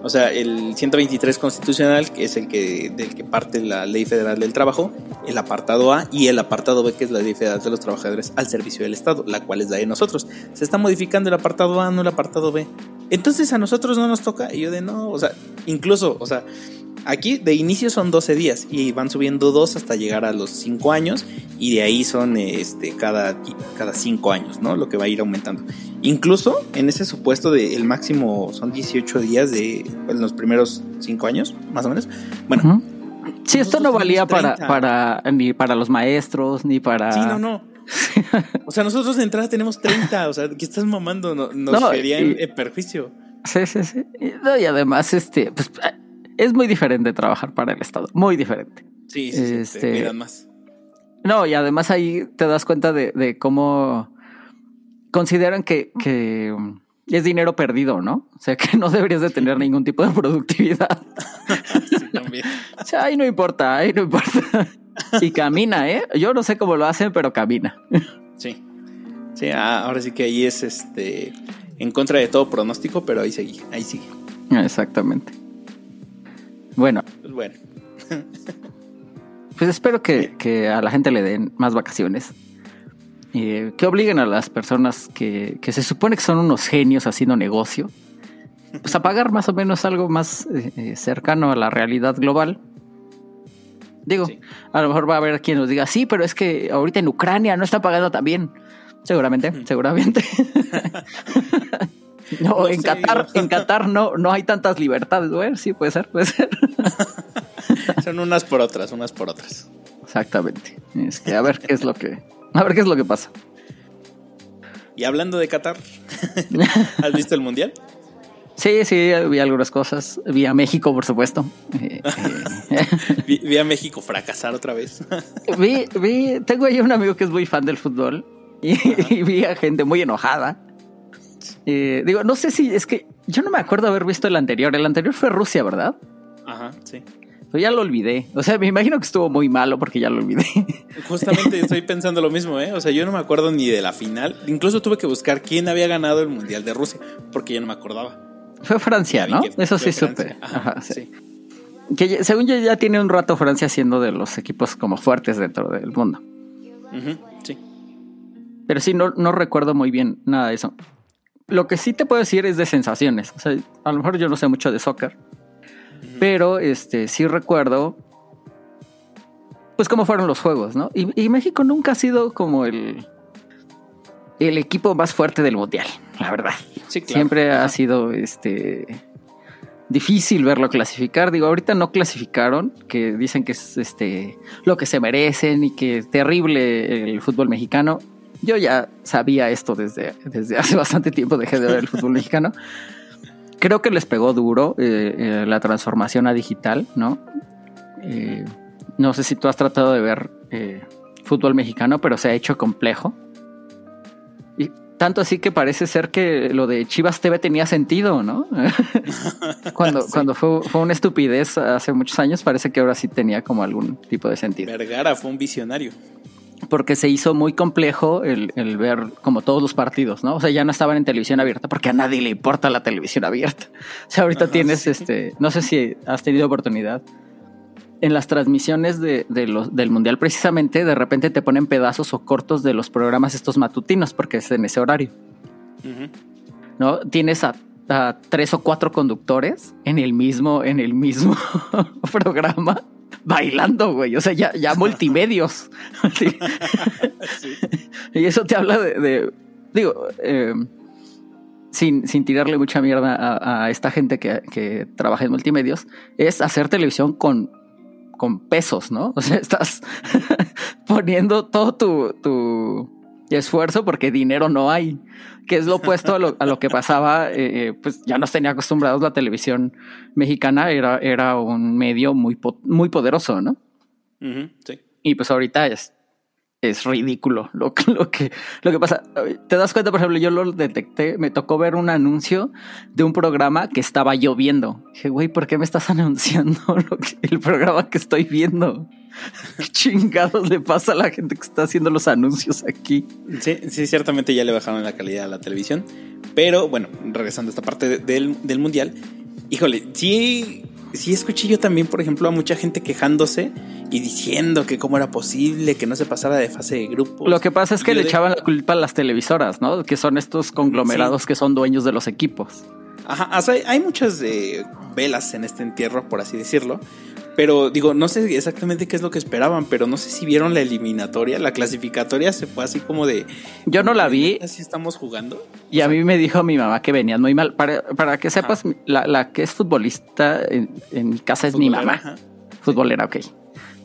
B: O sea, el 123 constitucional, que es el que del que parte la Ley Federal del Trabajo, el apartado A y el apartado B, que es la Ley Federal de los Trabajadores al servicio del Estado, la cual es la de nosotros. Se está modificando el apartado A, no el apartado B. Entonces a nosotros no nos toca. Y yo de no, o sea, incluso, o sea, Aquí de inicio son 12 días y van subiendo dos hasta llegar a los 5 años y de ahí son este, cada, cada 5 años, ¿no? Lo que va a ir aumentando. Incluso en ese supuesto de el máximo son 18 días de en los primeros 5 años, más o menos. Bueno.
A: Sí, esto no valía para, para, ni para los maestros, ni para...
B: Sí, no, no. [LAUGHS] o sea, nosotros de entrada tenemos 30, o sea, ¿qué estás mamando? nos no, en, perjuicio.
A: Sí, sí, sí. y además, este, pues es muy diferente trabajar para el Estado, muy diferente.
B: Sí, sí, este, más.
A: No, y además ahí te das cuenta de, cómo consideran que, que, es dinero perdido, ¿no? O sea, [LAUGHS] que no deberías de tener ningún tipo de productividad. [LAUGHS] sí, también. O sea, ahí no importa, ahí no importa. Y camina, ¿eh? Yo no sé cómo lo hacen, pero camina.
B: Sí. Sí, ah, ahora sí que ahí es este en contra de todo pronóstico, pero ahí sigue, ahí sigue.
A: Exactamente. Bueno.
B: Pues bueno. [LAUGHS]
A: pues espero que, a la gente le den más vacaciones. Eh, que obliguen a las personas que, se supone que son unos genios haciendo negocio, pues a pagar más o menos algo más eh, eh, cercano a la realidad global. Digo, a lo mejor va a haber quien nos diga, sí, pero es que ahorita en Ucrania no está pagando tan bien. Seguramente, seguramente. [LAUGHS] [LAUGHS] No, en Qatar, en Qatar no, no hay tantas libertades, güey. Sí, puede ser, puede ser. [LAUGHS]
B: Son unas por otras, unas por otras.
A: Exactamente. Este, a ver qué es lo que, a ver qué es lo que pasa.
B: Y hablando de Qatar, [LAUGHS] ¿has visto el mundial?
A: Sí, sí, vi algunas cosas. Vi a México, por supuesto. Eh,
B: eh. vi, a México fracasar otra vez.
A: vi, vi, tengo ahí un amigo que es muy fan del fútbol y vi a gente muy enojada eh, digo, no sé si es que yo no me acuerdo haber visto el anterior. El anterior fue Rusia, ¿verdad?
B: Ajá, sí.
A: Pero ya lo olvidé. O sea, me imagino que estuvo muy malo porque ya lo olvidé. [LAUGHS]
B: Justamente estoy pensando lo mismo, ¿eh? O sea, yo no me acuerdo ni de la final. Incluso tuve que buscar quién había ganado el Mundial de Rusia porque yo no me acordaba.
A: Fue Francia, ¿no? Eso sí supe. Ajá, sí. Que según yo ya tiene un rato Francia siendo de los equipos como fuertes dentro del mundo.
B: sí.
A: Pero sí, no, no recuerdo muy bien nada de eso. Lo que sí te puedo decir es de sensaciones. O sea, a lo mejor yo no sé mucho de soccer, pero este sí recuerdo pues cómo fueron los juegos, ¿no? Y, México nunca ha sido como el el equipo más fuerte del mundial, la verdad. Siempre ha sido este difícil verlo clasificar. Digo, ahorita no clasificaron, que dicen que es este lo que se merecen y que es terrible el fútbol mexicano. Yo ya sabía esto desde, desde hace [LAUGHS] bastante tiempo, dejé de ver el fútbol mexicano. Creo que les pegó duro eh, eh, la transformación a digital, ¿no? Eh, no sé si tú has tratado de ver fútbol mexicano, pero se ha hecho complejo. Y tanto así que parece ser que lo de Chivas TV tenía sentido, ¿no? [LAUGHS] cuando cuando fue, fue, una estupidez hace muchos años, parece que ahora sí tenía como algún tipo de sentido.
B: Vergara fue un visionario
A: porque se hizo muy complejo el, ver como todos los partidos, ¿no? O sea, ya no estaban en televisión abierta porque a nadie le importa la televisión abierta. [LAUGHS] O sea, ahorita tienes este, no sé si has tenido oportunidad. En las transmisiones de, los, del Mundial precisamente, de repente te ponen pedazos o cortos de los programas estos matutinos porque es en ese horario. ¿No? Tienes a, a, tres o cuatro conductores en el mismo, en el mismo [LAUGHS] programa bailando, güey. O sea, ya, ya multimedios. [LAUGHS] Y eso te habla de, digo, eh, sin, sin, tirarle mucha mierda a, esta gente que, trabaja en multimedios, es hacer televisión con, con pesos, ¿no? O sea, estás [LAUGHS] poniendo todo tu, tu esfuerzo porque dinero no hay que es lo opuesto a lo, que pasaba, eh, eh, pues ya nos tenía acostumbrados la televisión mexicana, era, era un medio muy, muy poderoso, ¿no?
B: sí.
A: Y pues ahorita es, es ridículo lo, lo, que, lo que pasa. Te das cuenta, por ejemplo, yo lo detecté, me tocó ver un anuncio de un programa que estaba yo viendo. Dije, güey, ¿por qué me estás [LAUGHS] anunciando el programa que estoy viendo? ¿Qué chingados le pasa a la gente que está haciendo los anuncios aquí?
B: Sí, sí, ciertamente ya le bajaron la calidad a la televisión. Pero bueno, regresando a esta parte del, del mundial, híjole, sí sí escuché yo también, por ejemplo, a mucha gente quejándose y diciendo que cómo era posible que no se pasara de fase de grupo.
A: Lo que pasa es que le echaban la culpa a las televisoras, ¿no? Que son estos conglomerados que son dueños de los equipos.
B: Ajá, hay muchas eh, velas en este entierro, por así decirlo. Pero digo, no sé exactamente qué es lo que esperaban, pero no sé si vieron la eliminatoria, la clasificatoria se fue así como de...
A: Yo no la vi.
B: Así estamos jugando.
A: Y a mí me dijo mi mamá que venían muy mal. Para, para que sepas, la, que es futbolista en, mi casa es mi mamá. Futbolera, ok.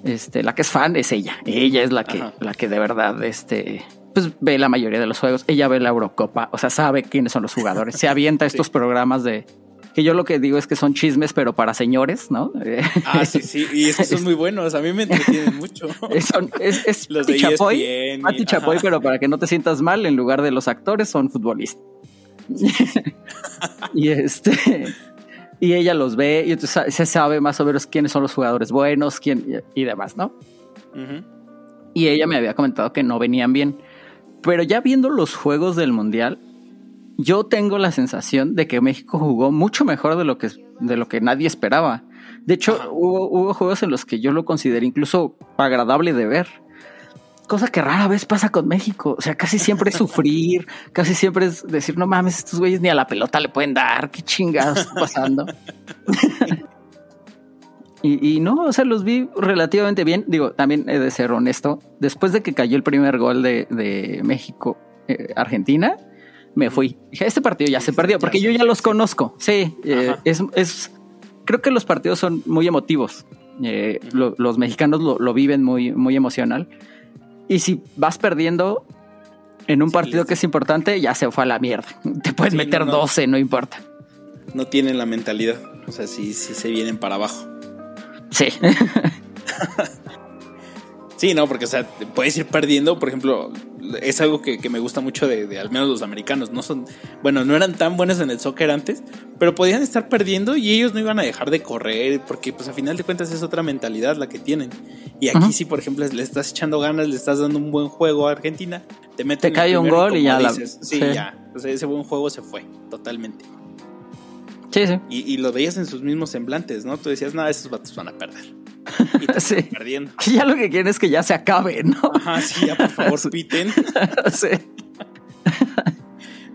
A: Este, la que es fan es ella. Ella es la que, la que de verdad, este, pues ve la mayoría de los juegos. Ella ve la Eurocopa, o sea, sabe quiénes son los jugadores. Se avienta [LAUGHS] estos programas de que yo lo que digo es que son chismes, pero para señores, ¿no? [LAUGHS]
B: Ah, sí, sí, y es que son muy buenos, a mí me entretienen mucho. [LAUGHS]
A: es, es [LAUGHS] los Pati Chapoy, e Chapoy, pero para que no te sientas mal, en lugar de los actores son futbolistas. y este y ella los ve y entonces se sabe más o menos quiénes son los jugadores buenos, quién y demás, ¿no? Y ella me había comentado que no venían bien. Pero ya viendo los juegos del mundial, yo tengo la sensación de que México jugó mucho mejor de lo que, de lo que nadie esperaba. De hecho, hubo, hubo, juegos en los que yo lo consideré incluso agradable de ver. Cosa que rara vez pasa con México. O sea, casi siempre es [LAUGHS] sufrir, casi siempre es decir, no mames, estos güeyes ni a la pelota le pueden dar, qué chingados está pasando. [LAUGHS] y, no, o sea, los vi relativamente bien. Digo, también he de ser honesto. Después de que cayó el primer gol de, México, eh, Argentina, me fui. Dije, este partido ya se perdió, porque yo ya los conozco. Sí, eh, es, creo que los partidos son muy emotivos. Eh, los mexicanos lo, viven muy, muy emocional. Y si vas perdiendo en un partido que es importante, ya se fue a la mierda. [LAUGHS] Te puedes meter 12, no importa.
B: No tienen la mentalidad. O sea, si, si se vienen para abajo.
A: Sí. [LAUGHS]
B: Sí, no, porque, o sea, puedes ir perdiendo, por ejemplo, es algo que, me gusta mucho de, al menos los americanos. No son, bueno, no eran tan buenos en el soccer antes, pero podían estar perdiendo y ellos no iban a dejar de correr, porque, pues, a final de cuentas es otra mentalidad la que tienen. Y aquí, si por ejemplo le estás echando ganas, le estás dando un buen juego a Argentina, te meten.
A: Te cae un gol y, ya
B: dices, sí, ya. O sea, ese buen juego se fue, totalmente.
A: Sí, sí.
B: Y, y, lo veías en sus mismos semblantes, ¿no? Tú decías, no, esos vatos van a perder. [LAUGHS]
A: sí. perdiendo. [LAUGHS] Ya lo que quieren es que ya se acabe, ¿no?
B: Ajá, sí, ya por favor, [LAUGHS] piten. sí.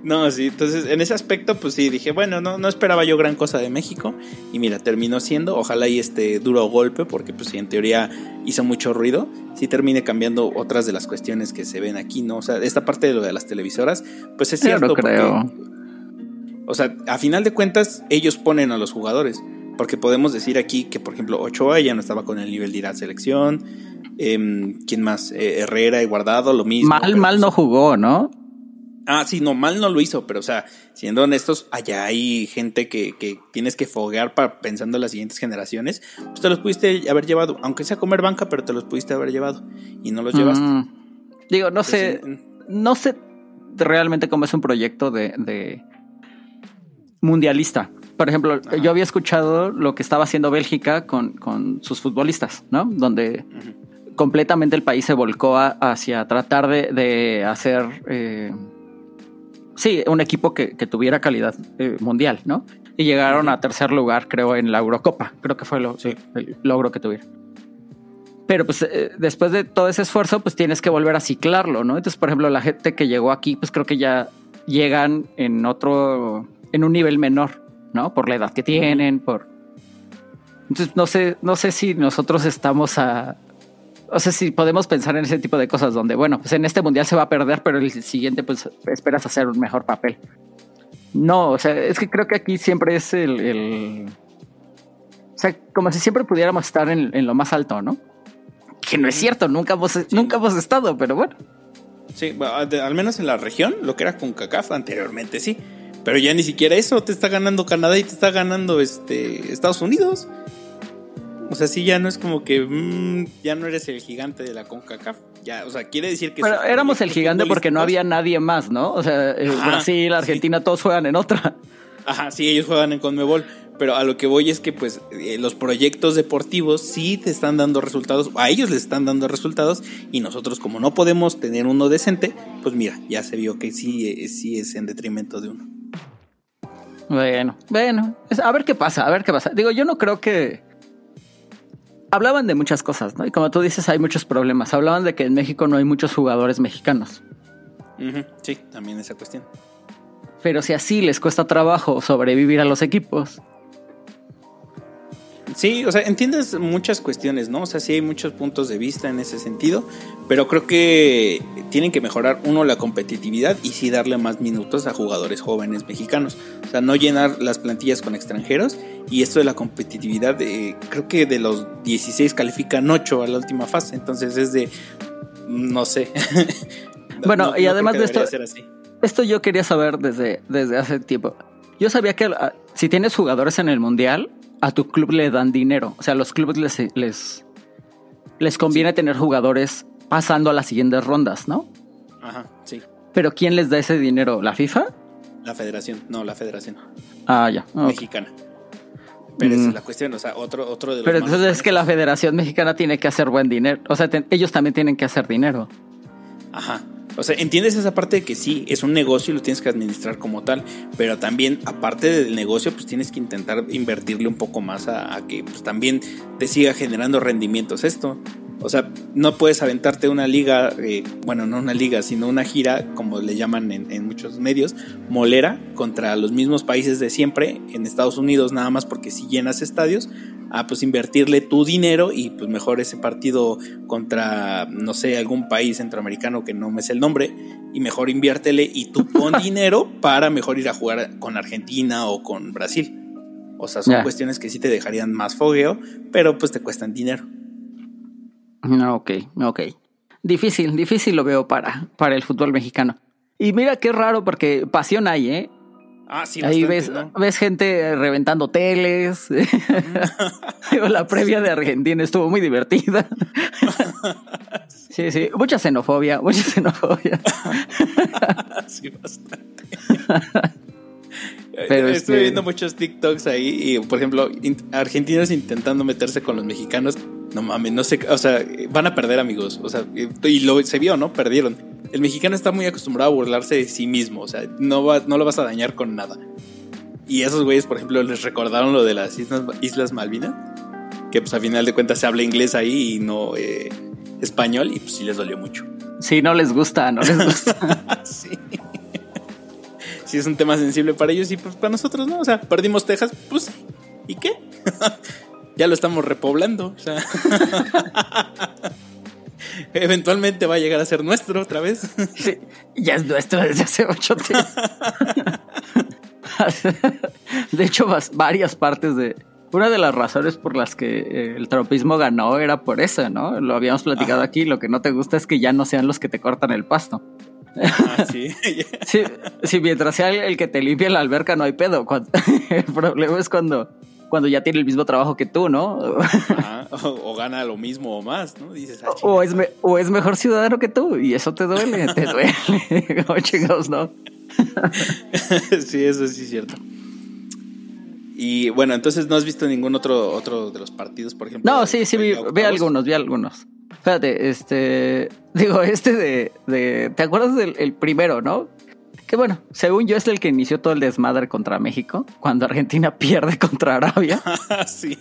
B: No, sí, entonces en ese aspecto, pues sí, dije, bueno, no, no esperaba yo gran cosa de México. Y mira, terminó siendo, ojalá y este duro golpe, porque pues sí, en teoría hizo mucho ruido. Sí termine cambiando otras de las cuestiones que se ven aquí, ¿no? O sea, esta parte de lo de las televisoras, pues es cierto. creo. o sea, a final de cuentas, ellos ponen a los jugadores. Porque podemos decir aquí que, por ejemplo, Ochoa ya no estaba con el nivel de ir a selección. Eh, ¿Quién más? Eh, Herrera y Guardado, lo mismo.
A: Mal, mal no jugó, ¿no?
B: Ah, sí, no, mal no lo hizo, pero o sea, siendo honestos, allá hay gente que, que tienes que foguear para pensando en las siguientes generaciones. Pues te los pudiste haber llevado, aunque sea comer banca, pero te los pudiste haber llevado y no los llevaste. Mm.
A: Digo, no sé, no sé realmente cómo es un proyecto de, de mundialista. Por ejemplo, yo había escuchado lo que estaba haciendo Bélgica con, con sus futbolistas, ¿no? Donde completamente el país se volcó hacia tratar de, hacer, eh, sí, un equipo que, tuviera calidad eh, mundial, ¿no? Y llegaron a tercer lugar, creo, en la Eurocopa. Creo que fue lo, el logro que tuvieron. Pero pues eh, después de todo ese esfuerzo, pues tienes que volver a ciclarlo, ¿no? Entonces, por ejemplo, la gente que llegó aquí, pues creo que ya llegan en otro, en un nivel menor, ¿no? Por la edad que tienen, por... Entonces, no sé, no sé si nosotros estamos a... O sea, si podemos pensar en ese tipo de cosas donde, bueno, pues en este mundial se va a perder, pero el siguiente, pues esperas hacer un mejor papel. No, o sea, es que creo que aquí siempre es el... o sea, como si siempre pudiéramos estar en, lo más alto, ¿no? Que no es cierto, nunca hemos, nunca hemos estado, pero bueno.
B: Sí, al menos en la región, lo que era con CACAF anteriormente, sí. Pero ya ni siquiera eso, te está ganando Canadá y te está ganando este Estados Unidos. O sea, sí, ya no es como que mm, ya no eres el gigante de la CONCACAF. Ya, o sea, quiere decir que.
A: Pero éramos el gigante porque no había nadie más, ¿no? O sea, eh, Brasil, Argentina, todos juegan en otra.
B: Ajá, sí, ellos juegan en Conmebol. Pero a lo que voy es que, pues, eh, los proyectos deportivos sí te están dando resultados, a ellos les están dando resultados, y nosotros, como no podemos tener uno decente, pues mira, ya se vio que sí, eh, sí es en detrimento de uno.
A: Bueno, bueno, a ver qué pasa, a ver qué pasa. Digo, yo no creo que. Hablaban de muchas cosas, ¿no? Y como tú dices, hay muchos problemas. Hablaban de que en México no hay muchos jugadores mexicanos.
B: Sí, también esa cuestión.
A: Pero si así les cuesta trabajo sobrevivir a los equipos,
B: Sí, o sea, entiendes muchas cuestiones, ¿no? O sea, sí hay muchos puntos de vista en ese sentido, pero creo que tienen que mejorar, uno, la competitividad y sí darle más minutos a jugadores jóvenes mexicanos. O sea, no llenar las plantillas con extranjeros y esto de la competitividad, creo que de los 16 califican 8 a la última fase, entonces es de, no sé. [LAUGHS]
A: bueno, y además de esto, esto yo quería saber desde, desde hace tiempo. Yo sabía que ah, si tienes jugadores en el mundial, a tu club le dan dinero. O sea, a los clubes les, les, les conviene tener jugadores pasando a las siguientes rondas, ¿no?
B: Ajá, sí.
A: Pero ¿quién les da ese dinero? ¿La FIFA?
B: La federación, no, la federación.
A: Ah, ya.
B: Mexicana. Pero esa es mm. la cuestión, o sea, otro, otro de los
A: Pero entonces es que la Federación Mexicana tiene que hacer buen dinero. O sea, ellos también tienen que hacer dinero.
B: Ajá. O sea, entiendes esa parte de que sí, es un negocio y lo tienes que administrar como tal, pero también, aparte del negocio, pues tienes que intentar invertirle un poco más a, que pues, también te siga generando rendimientos esto. O sea, no puedes aventarte una liga, eh, bueno, no una liga, sino una gira, como le llaman en, en, muchos medios, molera contra los mismos países de siempre en Estados Unidos, nada más porque si llenas estadios, a pues invertirle tu dinero y pues mejor ese partido contra, no sé, algún país centroamericano que no me sé el nombre, y mejor inviértele y tú pon [LAUGHS] dinero para mejor ir a jugar con Argentina o con Brasil. O sea, son cuestiones que sí te dejarían más fogueo, pero pues te cuestan dinero.
A: Ok, ok. Difícil, difícil lo veo para, para el fútbol mexicano. Y mira qué raro porque pasión hay, ¿eh?
B: Ah, sí,
A: Ahí ves, ves gente reventando teles. [LAUGHS] la previa de Argentina estuvo muy divertida. [LAUGHS] sí, sí, mucha xenofobia, mucha xenofobia. [LAUGHS]
B: sí, bastante. Pero Estoy este viendo muchos TikToks ahí y, por ejemplo, argentinos intentando meterse con los mexicanos. No mames, no sé, o sea, van a perder amigos. O sea, y lo, se vio, ¿no? Perdieron el mexicano está muy acostumbrado a burlarse de sí mismo, o sea, no, va, no lo vas a dañar con nada. Y esos güeyes, por ejemplo, les recordaron lo de las Islas, Islas Malvinas, que pues a final de cuentas se habla inglés ahí y no eh, español, y pues sí les dolió mucho.
A: Sí, no les gusta, no les gusta. [LAUGHS]
B: sí. Sí, es un tema sensible para ellos y pues para nosotros, ¿no? O sea, perdimos Texas, pues, ¿y qué? [LAUGHS] ya lo estamos repoblando, o sea. [LAUGHS] [LAUGHS] eventualmente va a llegar a ser nuestro otra vez. [LAUGHS]
A: Sí, ya es nuestro desde hace ocho días. [LAUGHS] de hecho, varias partes de... Una de las razones por las que eh, el tropismo ganó era por eso, ¿no? Lo habíamos platicado aquí. Lo que no te gusta es que ya no sean los que te cortan el pasto.
B: Ah, sí.
A: sí. mientras sea el, que te limpia la alberca no hay pedo. el problema es cuando cuando ya tiene el mismo trabajo que tú, ¿no? [LAUGHS]
B: o, gana lo mismo o más, ¿no? Dices,
A: ah, o, es o es mejor ciudadano que tú y eso te duele, te [LAUGHS] duele. [LAUGHS] Como chingados, ¿no?
B: sí, eso sí es cierto. Y bueno, entonces no has visto ningún otro otro de los partidos, por ejemplo.
A: No, sí, sí, vi, algunos, vi algunos. Espérate, este, digo, este de, de ¿te acuerdas del el primero, no? Que bueno, según yo es el que inició todo el desmadre contra México, cuando Argentina [LAUGHS] pierde contra Arabia. [LAUGHS]
B: sí.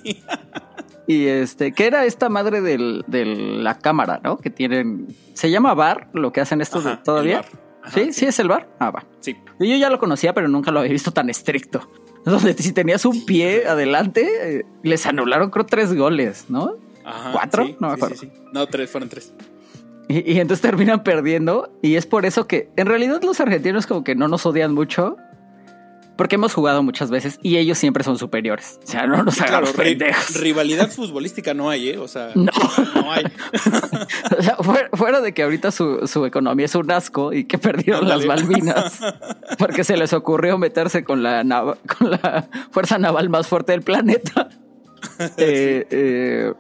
A: Y este, que era esta madre de la cámara, ¿no? Que tienen. Se llama bar, lo que hacen estos todavía. ¿Sí? ¿Sí? es el bar? Ah, va.
B: Sí.
A: Yo ya lo conocía, pero nunca lo había visto tan estricto. [LAUGHS] Donde si tenías un pie adelante, eh, les anularon creo tres goles, ¿no?
B: Ajá,
A: ¿Cuatro?
B: no me acuerdo. no, tres, fueron tres. [LAUGHS]
A: Y, entonces terminan perdiendo. Y es por eso que en realidad los argentinos como que no nos odian mucho. Porque hemos jugado muchas veces y ellos siempre son superiores. O sea, no nos hagamos pendejos.
B: Rivalidad futbolística no hay, ¿eh? O sea,
A: no, hay. [LAUGHS] o sea, fuera, de que ahorita su, economía es un asco y que perdieron las Malvinas [LAUGHS] porque se les ocurrió meterse con la, con la fuerza naval más fuerte del planeta. Eh, eh,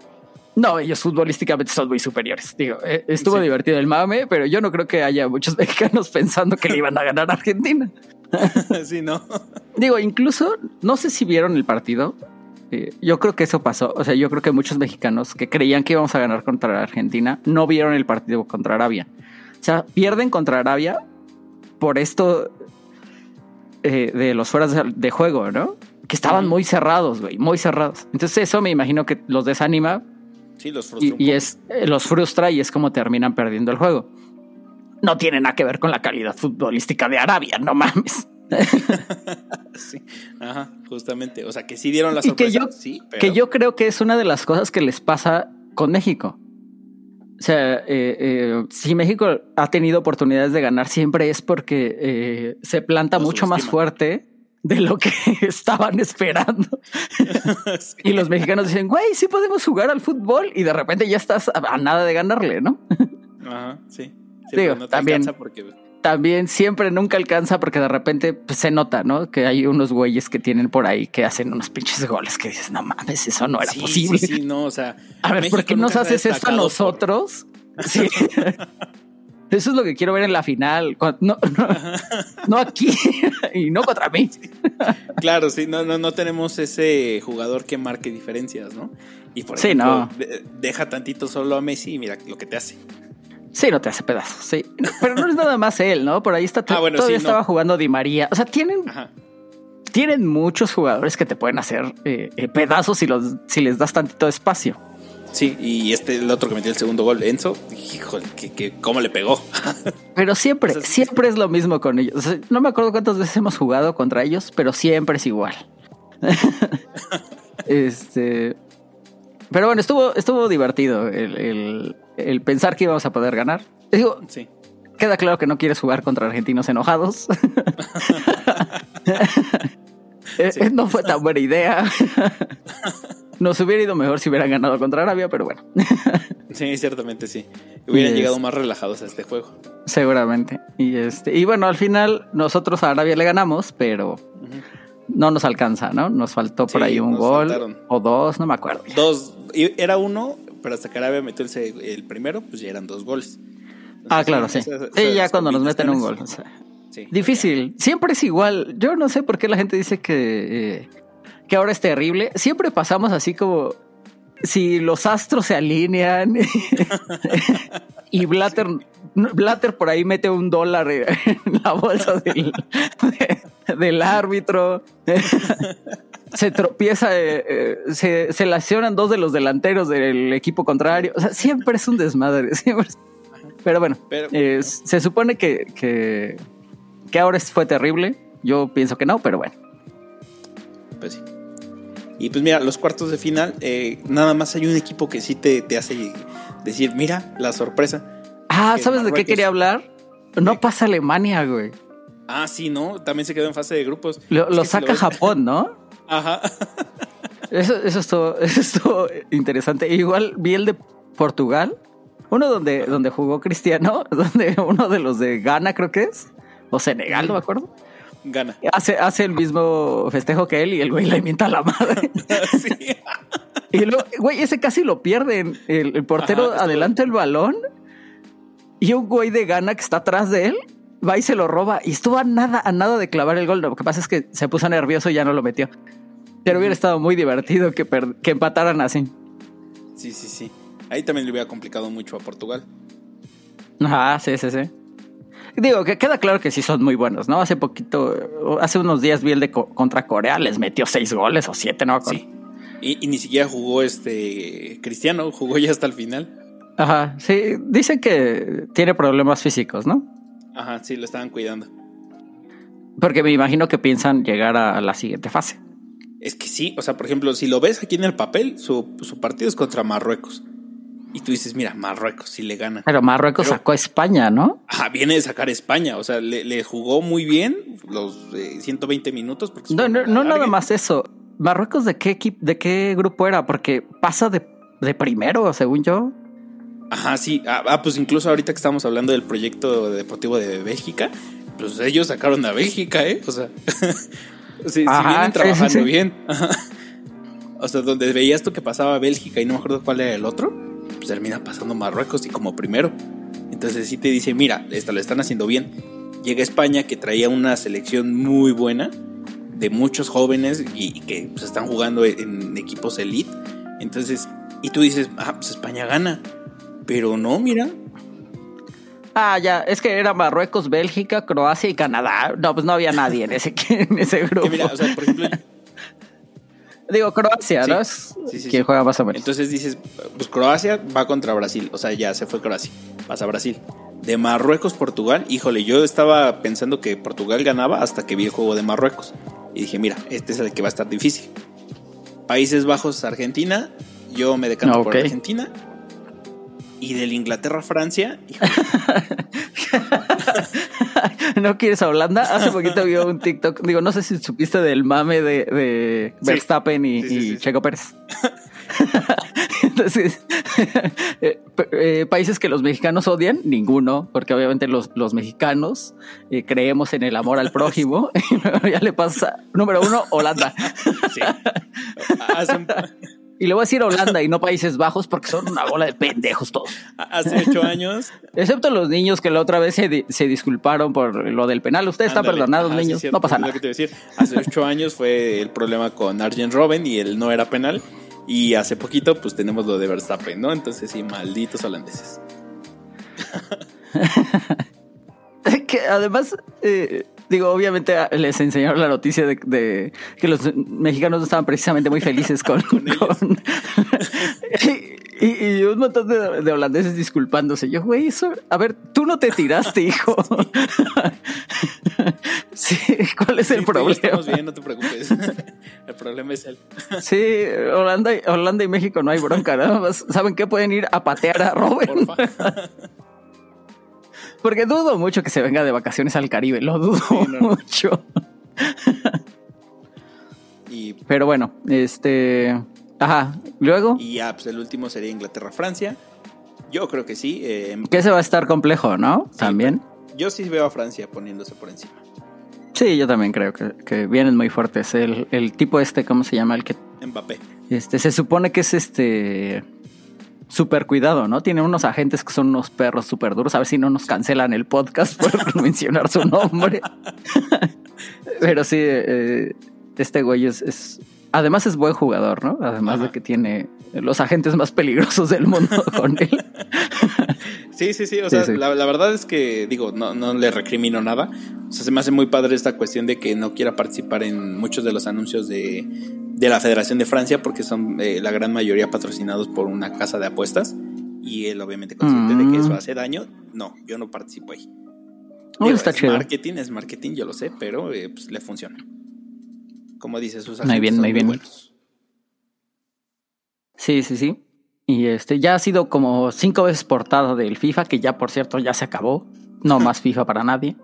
A: no, ellos futbolísticamente son muy superiores. Digo, eh, estuvo divertido el mame, pero yo no creo que haya muchos [LAUGHS] mexicanos pensando que le iban a ganar a Argentina. [LAUGHS]
B: sí, no.
A: Digo, incluso, no sé si vieron el partido. Eh, yo creo que eso pasó. O sea, yo creo que muchos mexicanos que creían que íbamos a ganar contra Argentina no vieron el partido contra Arabia. O sea, pierden contra Arabia por esto eh, de los fueras de juego, ¿no? Que estaban muy cerrados, güey, muy cerrados. Entonces eso me imagino que los desanima
B: Sí, los frustra.
A: Y, es, eh, los frustra y es como terminan perdiendo el juego. No tiene nada que ver con la calidad futbolística de Arabia, no mames. [LAUGHS]
B: sí, ajá, justamente. O sea, que sí dieron la sorpresa.
A: Que yo,
B: sí,
A: que yo creo que es una de las cosas que les pasa con México. O sea, eh, eh, si México ha tenido oportunidades de ganar, siempre es porque se planta mucho más fuerte de lo que [LAUGHS] estaban esperando. [LAUGHS] Y los mexicanos dicen, güey, sí podemos jugar al fútbol y de repente ya estás a, nada de ganarle, ¿no?
B: Ajá, sí. [LAUGHS]
A: también, también siempre nunca alcanza porque de repente pues, se nota, ¿no? Que hay unos güeyes que tienen por ahí que hacen unos pinches goles que dices, no mames, eso no era posible.
B: Sí, no, o sea.
A: A ver, ¿por qué nos haces esto a nosotros? Sí. Eso es lo que quiero ver en la final. [LAUGHS] No, no, aquí [LAUGHS] y no contra mí. [LAUGHS]
B: Claro, sí, no, no, no tenemos ese jugador que marque diferencias, ¿no? Y por
A: sí, no.
B: deja tantito solo a Messi y mira lo que te hace.
A: Sí, no te hace pedazos, sí. Pero no es nada más él, ¿no? Por ahí está ah, todavía estaba jugando Di María. O sea, tienen, tienen muchos jugadores que te pueden hacer eh, eh, pedazos si, los, si les das tantito espacio.
B: Sí, y este, el otro que metió el segundo gol, Enzo, híjole, que, cómo le pegó. [LAUGHS]
A: Pero siempre, siempre es lo mismo con ellos. no me acuerdo cuántas veces hemos jugado contra ellos, pero siempre es igual. [LAUGHS] este. Pero bueno, estuvo, estuvo divertido el, pensar que íbamos a poder ganar. Digo, sí. queda claro que no quieres jugar contra argentinos enojados. [LAUGHS] Eh, no fue tan buena idea. [LAUGHS] Nos hubiera ido mejor si hubieran ganado contra Arabia, pero bueno. [LAUGHS]
B: sí, ciertamente sí. Hubieran llegado más relajados a este juego.
A: Seguramente. Y este, y bueno, al final nosotros a Arabia le ganamos, pero no nos alcanza, ¿no? Nos faltó por ahí un gol o dos, no me acuerdo.
B: Dos, era uno, pero hasta que Arabia metió el, primero, pues ya eran dos goles.
A: ah, claro, sí. sí, ya cuando nos meten un gol. Difícil. Siempre es igual. Yo no sé por qué la gente dice que eh, que ahora es terrible. Siempre pasamos así como si los astros se alinean [LAUGHS] y Blatter, Blatter por ahí mete un dólar en la bolsa del, del árbitro. se tropieza, eh, eh, se, se lesionan dos de los delanteros del equipo contrario. O sea, siempre es un desmadre. Pero bueno, eh, se supone que, que, que ahora fue terrible. Yo pienso que no, pero bueno.
B: Pues sí. Y pues mira, los cuartos de final, eh, nada más hay un equipo que sí te, hace decir, mira, la sorpresa.
A: Ah, ¿sabes de qué quería hablar? No pasa Alemania, güey.
B: Ah, sí, ¿no? También se quedó en fase de grupos.
A: Lo, saca Japón, ¿no? [LAUGHS]
B: Ajá. [LAUGHS]
A: Eso, eso, estuvo, eso interesante. Igual vi el de Portugal, uno donde, donde jugó Cristiano, [LAUGHS] donde uno de los de Ghana creo que es, o Senegal, no me acuerdo
B: gana.
A: Hace, hace el mismo festejo que él y el güey le mienta a la madre. [LAUGHS] sí. [LAUGHS] Y luego, güey, ese casi lo pierden. El, portero adelanta el balón y un güey de gana que está atrás de él va y se lo roba. Y estuvo a nada, a nada de clavar el gol. Lo que pasa es que se puso nervioso y ya no lo metió. Pero hubiera estado muy divertido que, que empataran así.
B: Sí, sí, sí. Ahí también le hubiera complicado mucho a Portugal.
A: Ajá, sí, sí, sí. Digo, que queda claro que sí son muy buenos, ¿no? Hace poquito, hace unos días vi el de contra Corea, les metió seis goles o siete, ¿no?
B: Sí. Y, ni siquiera jugó este Cristiano, jugó ya hasta el final.
A: Ajá, sí, dicen que tiene problemas físicos, ¿no?
B: Ajá, sí, lo estaban cuidando.
A: Porque me imagino que piensan llegar a la siguiente fase.
B: Es que sí, o sea, por ejemplo, si lo ves aquí en el papel, su, su partido es contra Marruecos. Y tú dices, mira, Marruecos sí le gana.
A: Pero Marruecos sacó a España, ¿no?
B: Ajá, viene de sacar España. O sea, le, jugó muy bien los 120 eh, minutos.
A: no, no, no nada más eso. ¿Marruecos de qué equipo, de qué grupo era? Porque pasa de, primero, según yo.
B: Ajá, sí. Ah, ah, pues incluso ahorita que estamos hablando del proyecto deportivo de Bélgica, pues ellos sacaron a Bélgica, ¿eh? O sea, [LAUGHS] sí, vienen trabajando bien. [LAUGHS] O sea, donde veías tú que pasaba Bélgica y no me acuerdo cuál era el otro, pues termina pasando Marruecos y como primero. Entonces sí te dice, mira, esto lo están haciendo bien. Llega España que traía una selección muy buena de muchos jóvenes y, que pues, están jugando en equipos elite. Entonces, y tú dices, ah, pues España gana. Pero no, mira,
A: Ah, ya, es que era Marruecos, Bélgica, Croacia y Canadá. No, pues no había nadie en ese, [LAUGHS] en ese grupo. mira, o sea, por ejemplo. Digo, Croacia, ¿no? Sí, sí, ¿Quién juega más o menos?
B: Entonces dices, pues Croacia va contra Brasil. O sea, ya se fue Croacia. Pasa Brasil. De Marruecos, Portugal. Híjole, yo estaba pensando que Portugal ganaba hasta que vi el juego de Marruecos. Y dije, mira, este es el que va a estar difícil. Países Bajos, Argentina. Yo me decanto por Argentina. Y del Inglaterra-Francia. [LAUGHS]
A: ¿No quieres a Holanda? Hace poquito vi un TikTok. Digo, no sé si supiste del mame de, Verstappen y, Checo Pérez. [LAUGHS] Entonces, [LAUGHS] eh, eh, países que los mexicanos odian, ninguno, porque obviamente los, los mexicanos eh, creemos en el amor al prójimo. y ya le pasa, número uno, Holanda. Sí. Y le voy a decir Holanda y no Países Bajos porque son una bola de pendejos todos. [LAUGHS]
B: Hace ocho años.
A: Excepto los niños que la otra vez se, se disculparon por lo del penal. Usted está perdonado, niños. no pasa nada.
B: decir. Hace ocho años fue el problema con Arjen Robben y él no era penal. Y hace poquito, pues tenemos lo de Verstappen, ¿no? Entonces, sí, malditos holandeses. [LAUGHS]
A: que además, eh, Digo, obviamente ah, les enseñaron la noticia de, que los mexicanos no estaban precisamente muy felices con, [LAUGHS] [LAUGHS] y, un montón de, holandeses disculpándose. Yo, güey, eso, a ver, tú no te tiraste, hijo. [LAUGHS] sí, ¿cuál es el problema?
B: Estamos bien, no te preocupes. el problema es él.
A: sí, Holanda, Holanda y México no hay bronca, nada más. ¿Saben qué? Pueden ir a patear a Robert. Porque dudo mucho que se venga de vacaciones al Caribe, lo dudo mucho. [LAUGHS] y, Pero bueno, este. Ajá, luego.
B: Y ya, pues el último sería Inglaterra-Francia. Yo creo que sí.
A: Eh, que se va a estar complejo, ¿no? también.
B: Yo sí veo a Francia poniéndose por encima.
A: Sí, yo también creo que, que vienen muy fuertes. El, el tipo este, ¿cómo se llama? El que.
B: Mbappé.
A: Este, se supone que es este súper cuidado, ¿no? Tiene unos agentes que son unos perros súper duros. A ver si no nos cancelan el podcast por [LAUGHS] mencionar su nombre. [LAUGHS] Pero sí, eh, este güey es, Además es buen jugador, ¿no? Además de que tiene los agentes más peligrosos del mundo [LAUGHS] con él.
B: Sí, sí, sí. O sea, La, verdad es que, digo, no, no le recrimino nada. O sea, se me hace muy padre esta cuestión de que no quiera participar en muchos de los anuncios de, de la Federación de Francia porque son eh, la gran mayoría patrocinados por una casa de apuestas y él obviamente consciente de que eso mm. hace daño. No, yo no participo ahí. está es marketing, es marketing, yo lo sé, pero eh, pues, le funciona. Como dice sus
A: muy bien, muy bien. buenos. Sí, sí, sí. Y este ya ha sido como cinco veces portada del FIFA, que ya por cierto ya se acabó. No [LAUGHS] más FIFA para nadie.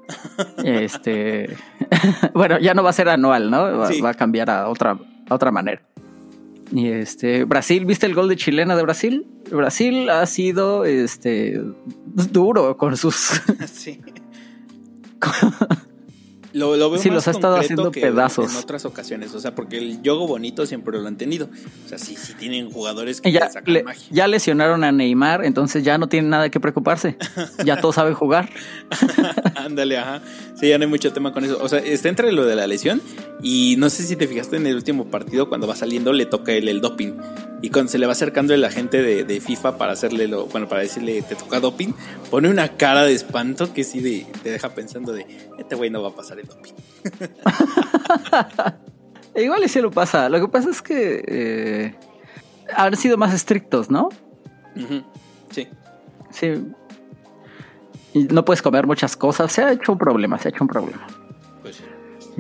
A: Este, [LAUGHS] bueno, ya no va a ser anual, ¿no? va a cambiar a otra otra manera. Y este, Brasil, ¿viste el gol de chilena de Brasil? Brasil ha sido este duro con sus. [LAUGHS] Sí. [LAUGHS]
B: Lo, lo veo
A: sí, los ha estado haciendo pedazos.
B: En otras ocasiones, o sea, porque el yogo bonito siempre lo han tenido. O sea, sí, sí tienen jugadores que
A: ya, sacan magia. Ya lesionaron a Neymar, entonces ya no tienen nada que preocuparse. ya [LAUGHS] todos saben jugar.
B: Ándale, ajá. Sí, ya no hay mucho tema con eso. O sea, está entre lo de la lesión y no sé si te fijaste en el último partido, cuando va saliendo le toca el, el doping. Y cuando se le va acercando el agente de, de, FIFA para hacerle lo, bueno, para decirle te toca doping, pone una cara de espanto que sí te deja pensando de este güey no va a pasar el doping. [LAUGHS]
A: Igual y sí lo pasa. Lo que pasa es que eh, han sido más estrictos, ¿no?
B: Sí.
A: Sí. Y no puedes comer muchas cosas. Se ha hecho un problema, se ha hecho un problema. Pues sí.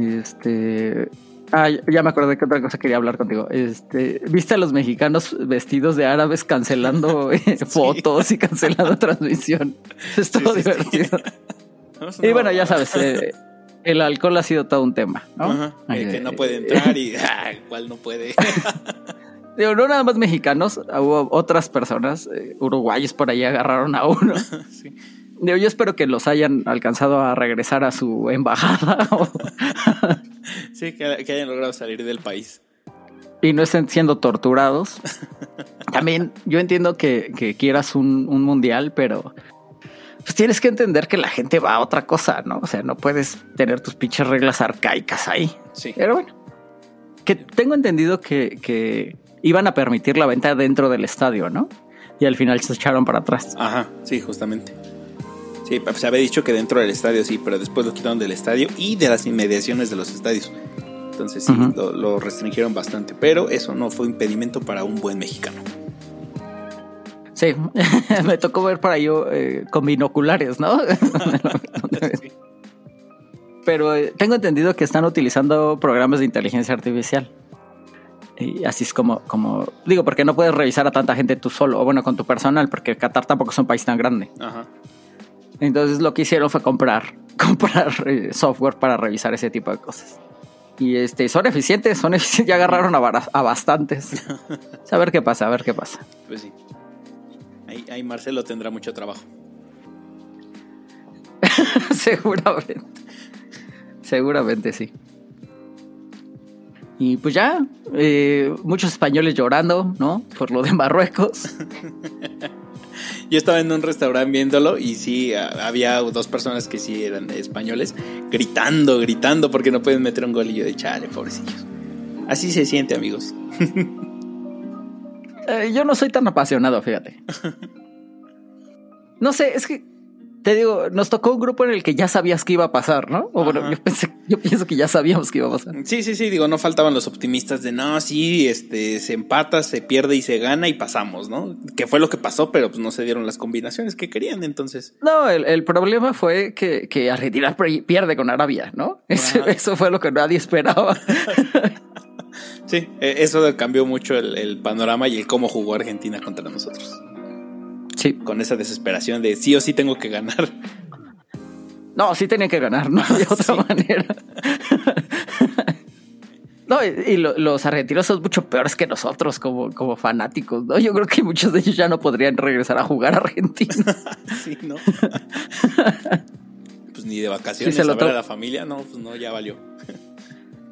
A: Este. Ah, ya me acordé que otra cosa quería hablar contigo. Este, ¿viste a los mexicanos vestidos de árabes cancelando [LAUGHS] eh, fotos y cancelando [LAUGHS] transmisión? Es todo divertido. y bueno, ya sabes, eh, el alcohol ha sido todo un tema, ¿no?
B: que no puede entrar y [LAUGHS] ah, cuál no puede. [LAUGHS]
A: Digo, no nada más mexicanos, hubo otras personas, eh, uruguayos por ahí agarraron a uno. [LAUGHS] Digo, yo espero que los hayan alcanzado a regresar a su embajada.
B: sí, que, hayan logrado salir del país.
A: y no estén siendo torturados. También yo entiendo que, que quieras un, un, mundial, pero pues tienes que entender que la gente va a otra cosa, ¿no? O sea, no puedes tener tus pinches reglas arcaicas ahí. Sí. Pero bueno, que tengo entendido que, que iban a permitir la venta dentro del estadio, ¿no? Y al final se echaron para atrás.
B: Ajá, sí, justamente. Sí, se había dicho que dentro del estadio sí, pero después lo quitaron del estadio y de las inmediaciones de los estadios. Entonces sí, lo, restringieron bastante. Pero eso no fue impedimento para un buen mexicano.
A: Sí, [LAUGHS] me tocó ver para yo eh, con binoculares, ¿no? [LAUGHS] Pero eh, tengo entendido que están utilizando programas de inteligencia artificial. Y así es como, como, digo, porque no puedes revisar a tanta gente tú solo, o bueno, con tu personal, porque Qatar tampoco es un país tan grande. Ajá. Entonces lo que hicieron fue comprar, [LAUGHS] comprar eh, software para revisar ese tipo de cosas. Y este, son eficientes, son eficientes, ya agarraron a, a bastantes. a ver qué pasa, a ver qué pasa.
B: Pues sí. Ahí, ahí Marcelo tendrá mucho trabajo. [LAUGHS]
A: Seguramente. Seguramente sí. Y pues ya, eh, muchos españoles llorando, ¿no? Por lo de Marruecos. [LAUGHS]
B: Yo estaba en un restaurante viéndolo y sí, había dos personas que sí eran españoles gritando, gritando porque no pueden meter un golillo de chale, pobrecillos. Así se siente, amigos. [LAUGHS]
A: Eh, yo no soy tan apasionado, fíjate. [LAUGHS] No sé, es que te digo, nos tocó un grupo en el que ya sabías que iba a pasar, ¿no? O bueno, yo pensé, yo pienso que ya sabíamos que iba a pasar.
B: Sí, sí, sí, digo, no faltaban los optimistas de no, sí, este, se empata, se pierde y se gana y pasamos, ¿no? Que fue lo que pasó, pero pues no se dieron las combinaciones que querían, entonces.
A: No, el, problema fue que, que, Argentina pierde con Arabia, ¿no? [LAUGHS] Eso, fue lo que nadie esperaba. [LAUGHS]
B: sí, e, eso cambió mucho el, el panorama y el cómo jugó Argentina contra nosotros. Con esa desesperación de sí o sí tengo que ganar. [LAUGHS]
A: No, sí tenía que ganar, no de [LAUGHS] otra manera. [LAUGHS] no, y, los argentinos son mucho peores que nosotros como, como fanáticos, ¿no? Yo creo que muchos de ellos ya no podrían regresar a jugar a Argentina. sí, ¿no?
B: pues ni de vacaciones a ver a la familia, no, pues no, ya valió.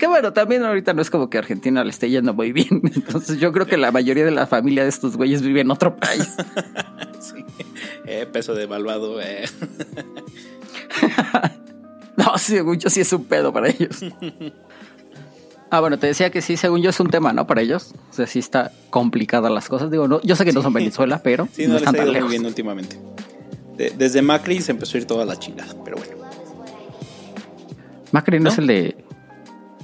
A: Que bueno, también ahorita no es como que Argentina le esté yendo muy bien. [LAUGHS] Entonces yo creo que la mayoría de la familia de estos güeyes vive en otro país. [LAUGHS]
B: sí. Eh, peso devaluado. Eh. [LAUGHS]
A: no, según yo sí es un pedo para ellos. Ah, bueno, te decía que sí, según yo es un tema, ¿no? Para ellos. O sea, sí está complicada las cosas. Digo, no, yo sé que no son Venezuela, pero
B: sí, no, están muy bien últimamente. desde Macri se empezó a ir toda la chingada, pero bueno.
A: Macri no, es el de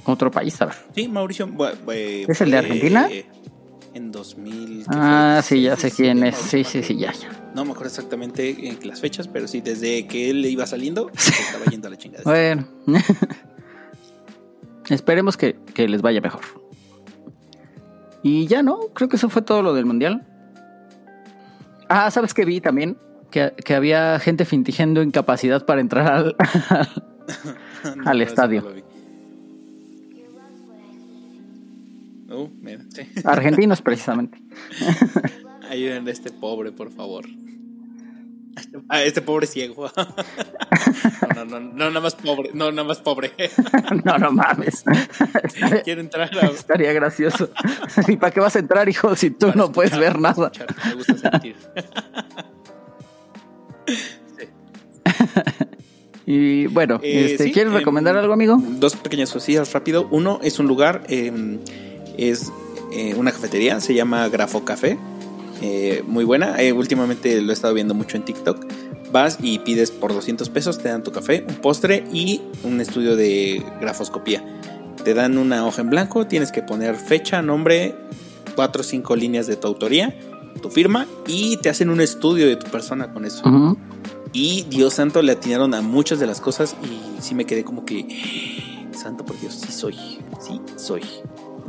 A: otro país, a ver.
B: Sí, Mauricio.
A: ¿Es el de Argentina?
B: En 2000.
A: Ah, sí, ya sé quién es. Sí, sí, sí, ya, ya.
B: No me acuerdo exactamente en las fechas, pero sí, desde que él iba saliendo, [LAUGHS] estaba yendo a la chingada.
A: Bueno. [LAUGHS] Esperemos que, que les vaya mejor. Y ya no, creo que eso fue todo lo del mundial. Ah, ¿sabes qué vi también? Que, que había gente fingiendo incapacidad para entrar al, al [LAUGHS] estadio.
B: Uh, [LAUGHS]
A: Argentinos, precisamente. [LAUGHS]
B: Ayuden a este pobre, por favor. A este pobre ciego. [LAUGHS] No, no, no, nada más pobre. No, nada más pobre.
A: No, no mames.
B: Quiero entrar.
A: Estaría gracioso. ¿Y para qué vas a entrar, hijo, si tú no puedes ver nada? Me gusta sentir. Y bueno, eh, este, ¿quieres em, recomendar algo, amigo?
B: Dos pequeñas cosillas rápido. Uno es un lugar eh, es eh, una cafetería, se llama Grafo Café. Eh, muy buena. Eh, últimamente lo he estado viendo mucho en TikTok. Vas y pides por 200 pesos, te dan tu café, un postre y un estudio de grafoscopía. Te dan una hoja en blanco, tienes que poner fecha, nombre, cuatro o cinco líneas de tu autoría, tu firma y te hacen un estudio de tu persona con eso. Y Dios santo le atinaron a muchas de las cosas y sí me quedé como que, santo por Dios, sí soy, sí soy.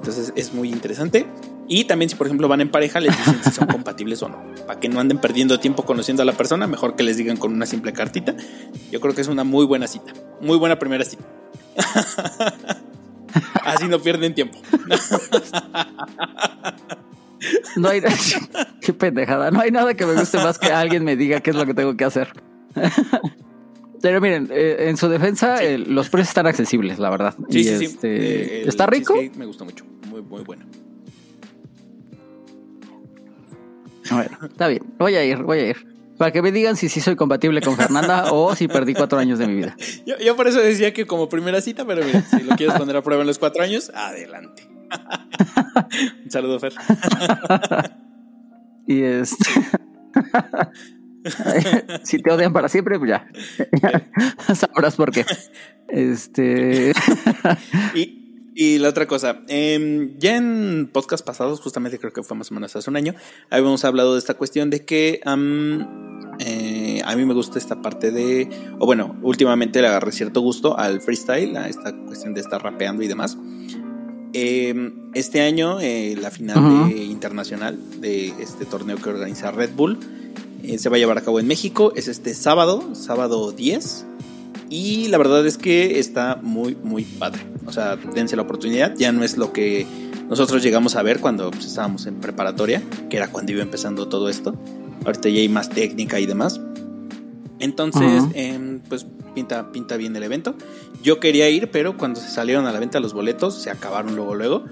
B: Entonces es muy interesante. Y también si por ejemplo van en pareja, les dicen si son [LAUGHS] compatibles o no. Para que no anden perdiendo tiempo conociendo a la persona, mejor que les digan con una simple cartita. Yo creo que es una muy buena cita. Muy buena primera cita. [LAUGHS] Así no pierden tiempo.
A: No hay [LAUGHS] qué pendejada. No hay nada que me guste más que alguien me diga qué es lo que tengo que hacer. Pero miren, eh, en su defensa, los precios están accesibles, la verdad.
B: Sí, y sí, este, eh,
A: ¿Está rico?
B: Me gusta mucho. Muy, muy bueno.
A: Bueno, está bien. Voy a ir, voy a ir. Para que me digan si sí soy compatible con Fernanda [LAUGHS] o si perdí cuatro años de mi vida.
B: Yo, por eso decía que como primera cita, pero mira, si lo quieres poner a prueba en los cuatro años, adelante. [LAUGHS] Un saludo, Fer. [LAUGHS]
A: y este. [LAUGHS] si te odian para siempre, pues ya. [LAUGHS] Sabrás por qué. Este. [LAUGHS]
B: y, y la otra cosa, em, ya en podcast pasados, justamente creo que fue más o menos hace un año, habíamos hablado de esta cuestión de que eh, a mí me gusta esta parte de, o bueno, últimamente le agarré cierto gusto al freestyle, a esta cuestión de estar rapeando y demás. Em, este año, eh, la final internacional de este torneo que organiza Red Bull eh, se va a llevar a cabo en México. Es este sábado, sábado 10. Y la verdad es que está muy, muy padre. O sea, dense la oportunidad. Ya no es lo que nosotros llegamos a ver cuando pues, estábamos en preparatoria, que era cuando iba empezando todo esto. Ahorita ya hay más técnica y demás. Entonces, em, pues pinta, pinta bien el evento. Yo quería ir, pero cuando se salieron a la venta los boletos, se acabaron luego, luego.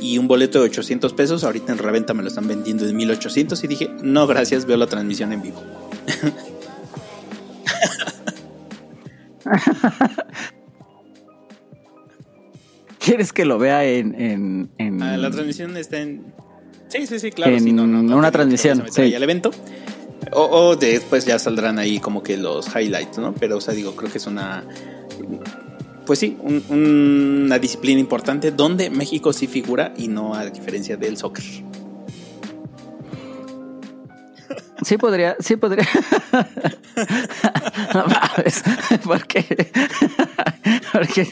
B: Y un boleto de 800 pesos, ahorita en reventa me lo están vendiendo de 1800 y dije, no, gracias, veo la transmisión en vivo. [LAUGHS]
A: ¿Quieres que lo vea en,
B: ah, la transmisión está en... Sí, sí, sí, claro.
A: En una transmisión. Sí.
B: Al evento. O, después ya saldrán ahí como que los highlights, ¿no? Pero, o sea, digo, creo que es una... Pues sí, una disciplina importante donde México sí figura y no a diferencia del soccer.
A: Sí podría, sí podría. [LAUGHS] no mames, porque, porque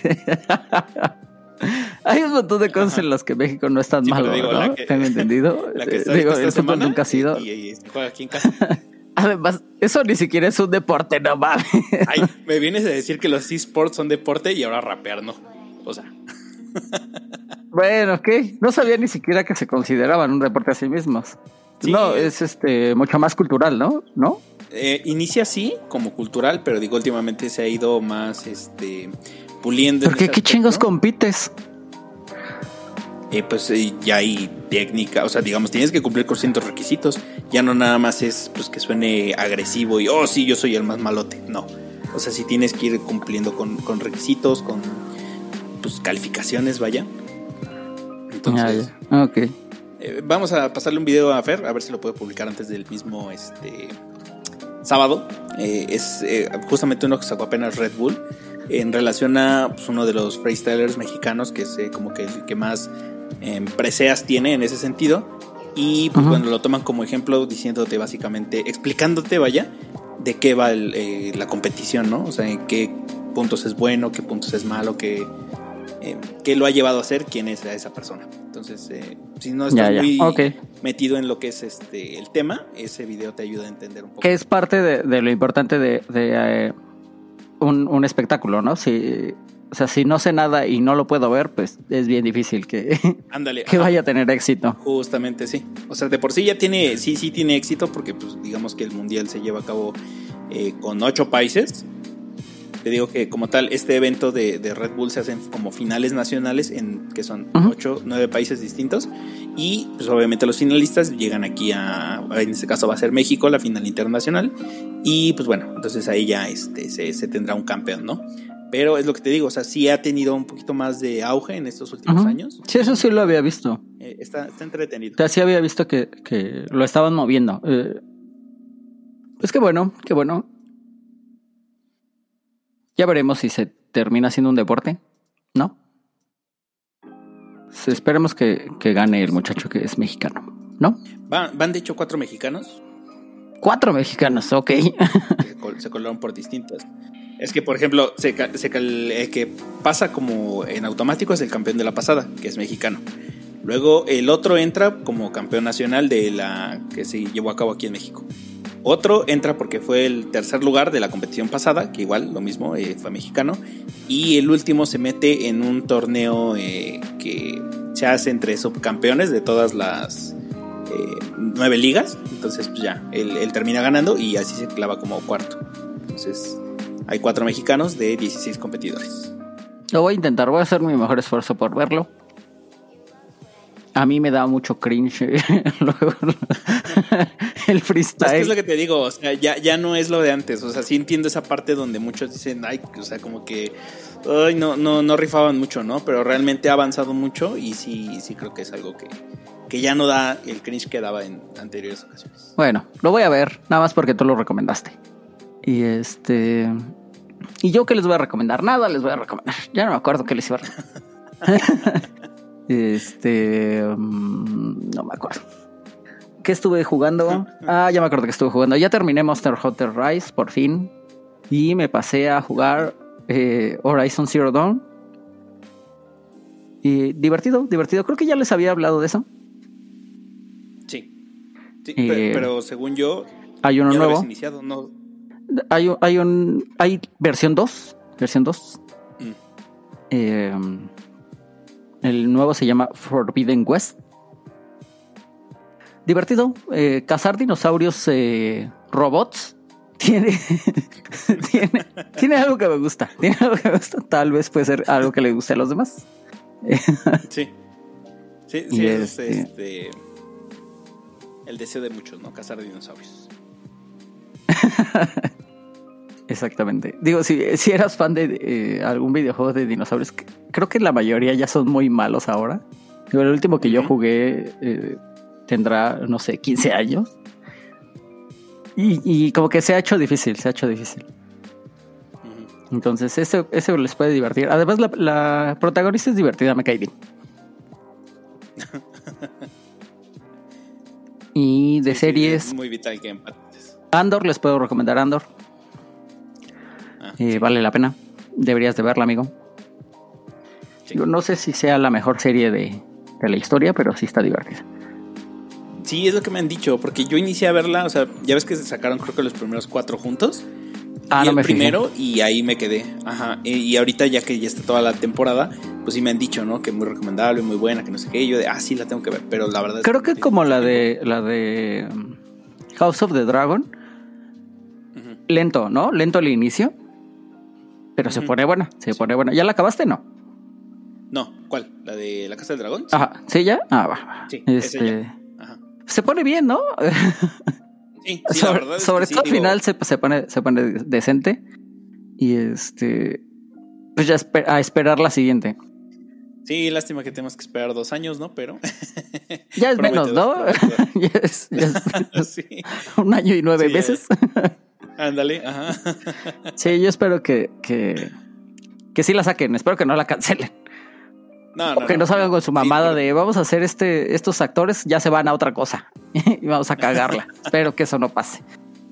A: hay un montón de cosas en las que México no es tan malo, ¿no? Tengo entendido. [LAUGHS]
B: La que digo, el fútbol
A: nunca ha sido.
B: Y, juega aquí en casa.
A: Además, eso ni siquiera es un deporte, no mames.
B: Ay, me vienes a decir que los esports son deporte y ahora rapear no. O sea.
A: Bueno, ok. No sabía ni siquiera que se consideraban un deporte a sí mismos. No, es este mucho más cultural, ¿no? ¿No?
B: Eh, inicia así como cultural, pero digo últimamente se ha ido más este puliendo.
A: ¿Por qué qué chingos compites?
B: Eh, pues eh, ya hay técnica, o sea, digamos, tienes que cumplir con ciertos requisitos. Ya no nada más es pues que suene agresivo y oh sí, yo soy el más malote. No. O sea, si tienes que ir cumpliendo con, requisitos, con pues calificaciones, vaya.
A: Entonces. Ah, ok.
B: Eh, vamos a pasarle un video a Fer, a ver si lo puede publicar antes del mismo este sábado. Eh, es eh, justamente uno que sacó apenas Red Bull en relación a pues, uno de los freestylers mexicanos que es como que el que más em, preseas tiene en ese sentido. Y pues bueno, lo toman como ejemplo diciéndote básicamente, explicándote, vaya, de qué va la competición, ¿no? O sea, en qué puntos es bueno, qué puntos es malo, qué, qué lo ha llevado a hacer, quién es esa persona. Entonces, eh, si no estás muy metido en lo que es este el tema, ese video te ayuda a entender un poco.
A: Que es parte de, lo importante de, eh, un, espectáculo, ¿no? Si, o sea, si no sé nada y no lo puedo ver, pues es bien difícil que, [LAUGHS] que vaya a tener éxito.
B: Justamente, sí. O sea, de por sí ya tiene, sí, sí tiene éxito porque, pues, digamos que el mundial se lleva a cabo eh, con ocho países te digo que como tal, este evento de, Red Bull se hacen como finales nacionales en que son ocho, nueve países distintos. Y pues obviamente los finalistas llegan aquí a, en este caso va a ser México, la final internacional. Y pues bueno, entonces ahí ya este, se, tendrá un campeón, ¿no? Pero es lo que te digo, o sea, sí ha tenido un poquito más de auge en estos últimos años.
A: Sí, eso sí lo había visto.
B: Eh, está, entretenido.
A: O sea, sí había visto que, lo estaban moviendo. Eh, pues qué bueno, qué bueno. Ya veremos si se termina siendo un deporte, ¿no? Esperemos que, gane el muchacho que es mexicano, ¿no?
B: Van, de hecho cuatro mexicanos.
A: Cuatro mexicanos, ok.
B: se colaron por distintas. Es que, por ejemplo, se, que pasa como en automático es el campeón de la pasada, que es mexicano. Luego el otro entra como campeón nacional de la que se llevó a cabo aquí en México. Otro entra porque fue el tercer lugar de la competición pasada, que igual lo mismo eh, fue mexicano. Y el último se mete en un torneo eh, que se hace entre subcampeones de todas las eh, nueve ligas. Entonces, pues ya, él, termina ganando y así se clava como cuarto. Entonces, hay cuatro mexicanos de 16 competidores.
A: Lo voy a intentar, voy a hacer mi mejor esfuerzo por verlo. a mí me da mucho cringe [LAUGHS] el freestyle. Es,
B: que es lo que te digo, o sea, ya, ya no es lo de antes. O sea, sí entiendo esa parte donde muchos dicen, ay, o sea, como que ay, no, no, no rifaban mucho, ¿no? Pero realmente ha avanzado mucho y sí, sí creo que es algo que, que ya no da el cringe que daba en anteriores ocasiones.
A: Bueno, lo voy a ver, nada más porque tú lo recomendaste. Y este. ¿Y yo qué les voy a recomendar? Nada les voy a recomendar. [LAUGHS] Ya no me acuerdo qué les iba a recomendar. [LAUGHS] este. Mm, no me acuerdo. ¿Qué estuve jugando? Ah, ya me acuerdo que estuve jugando. Ya terminé Monster Hunter Rise, por fin. Y me pasé a jugar eh, Horizon Zero Dawn. Y divertido, divertido. Creo que ya les había hablado de eso.
B: Sí. Eh, pero, según yo.
A: Hay uno nuevo. Iniciado, no hay, hay un. Hay versión 2. Versión 2. Mm. Eh, el nuevo se llama Forbidden West. Divertido. Eh, cazar dinosaurios eh, robots. [LAUGHS] Tiene, [LAUGHS] tiene, tiene algo que me gusta. Tiene algo que me gusta. Tal vez puede ser algo que le guste a los demás. [LAUGHS]
B: sí. Sí, sí es este, este, el deseo de muchos, ¿no? Cazar dinosaurios. [LAUGHS]
A: Exactamente. Digo, si, si eras fan de eh, algún videojuego de dinosaurios, creo que la mayoría ya son muy malos ahora. el último que yo jugué eh, tendrá, no sé, 15 años. Y, como que se ha hecho difícil, se ha hecho difícil. Entonces, eso, eso les puede divertir. Además, la, protagonista es divertida, me cae bien. [LAUGHS] y de series.
B: muy vital que
A: Andor, les puedo recomendar Andor. Ah, eh, vale la pena. Deberías de verla, amigo. no sé si sea la mejor serie de, la historia, pero sí está divertida.
B: Sí, es lo que me han dicho, porque yo inicié a verla, o sea, ya ves que se sacaron creo que los primeros cuatro juntos. Ah, y no el me primero y ahí me quedé. Ajá. Y, ahorita ya que ya está toda la temporada, pues sí me han dicho, ¿no? Que muy recomendable, muy buena, que no sé qué. Y yo de, ah, sí, la tengo que ver. Pero la verdad
A: Creo que, como la de la de um, House of the Dragon. Lento, ¿no? Lento al inicio. Pero se pone buena, se pone buena. ¿Ya la acabaste, no?
B: No, ¿cuál? ¿La de la Casa del Dragón?
A: Ajá, ¿sí ya? Ah, va. Sí, este... Ajá. Se pone bien, ¿no? Sí, sí [LAUGHS] sobre, la verdad sobre todo al final se, se, pone, se pone decente. Y este. Pues ya a esperar la siguiente.
B: Sí, lástima que tenemos que esperar dos años, ¿no? Pero.
A: Ya es [LAUGHS] menos, ¿no? [LAUGHS] ya es, ya es un año y nueve meses.
B: Ándale, ajá.
A: Sí, yo espero que, que, que sí la saquen. Espero que no la cancelen. No, no, que no, salgan con su mamada de vamos a hacer este, estos actores, ya se van a otra cosa [LAUGHS] y vamos a cagarla. [LAUGHS] Espero que eso no pase.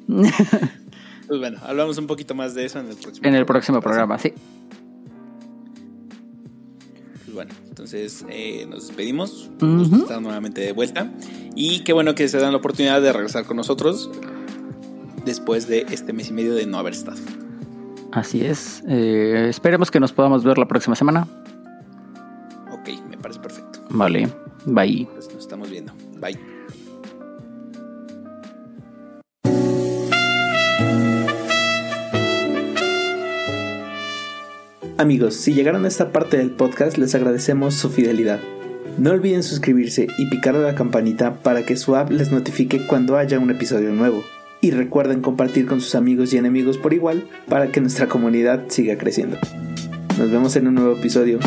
B: pues bueno, hablamos un poquito más de eso en el próximo
A: En el próximo programa, sí.
B: Pues bueno, entonces eh, nos despedimos. Estamos nuevamente de vuelta. Y qué bueno que se dan la oportunidad de regresar con nosotros después de este mes y medio de no haber estado.
A: Así es. Eh, esperemos que nos podamos ver la próxima semana.
B: Ok, me parece perfecto.
A: Vale, bye.
B: Pues nos estamos viendo. Bye. Amigos, si llegaron a esta parte del podcast, les agradecemos su fidelidad. No olviden suscribirse y picar a la campanita para que su app les notifique cuando haya un episodio nuevo y recuerden compartir con sus amigos y enemigos por igual para que nuestra comunidad siga creciendo. Nos vemos en un nuevo episodio.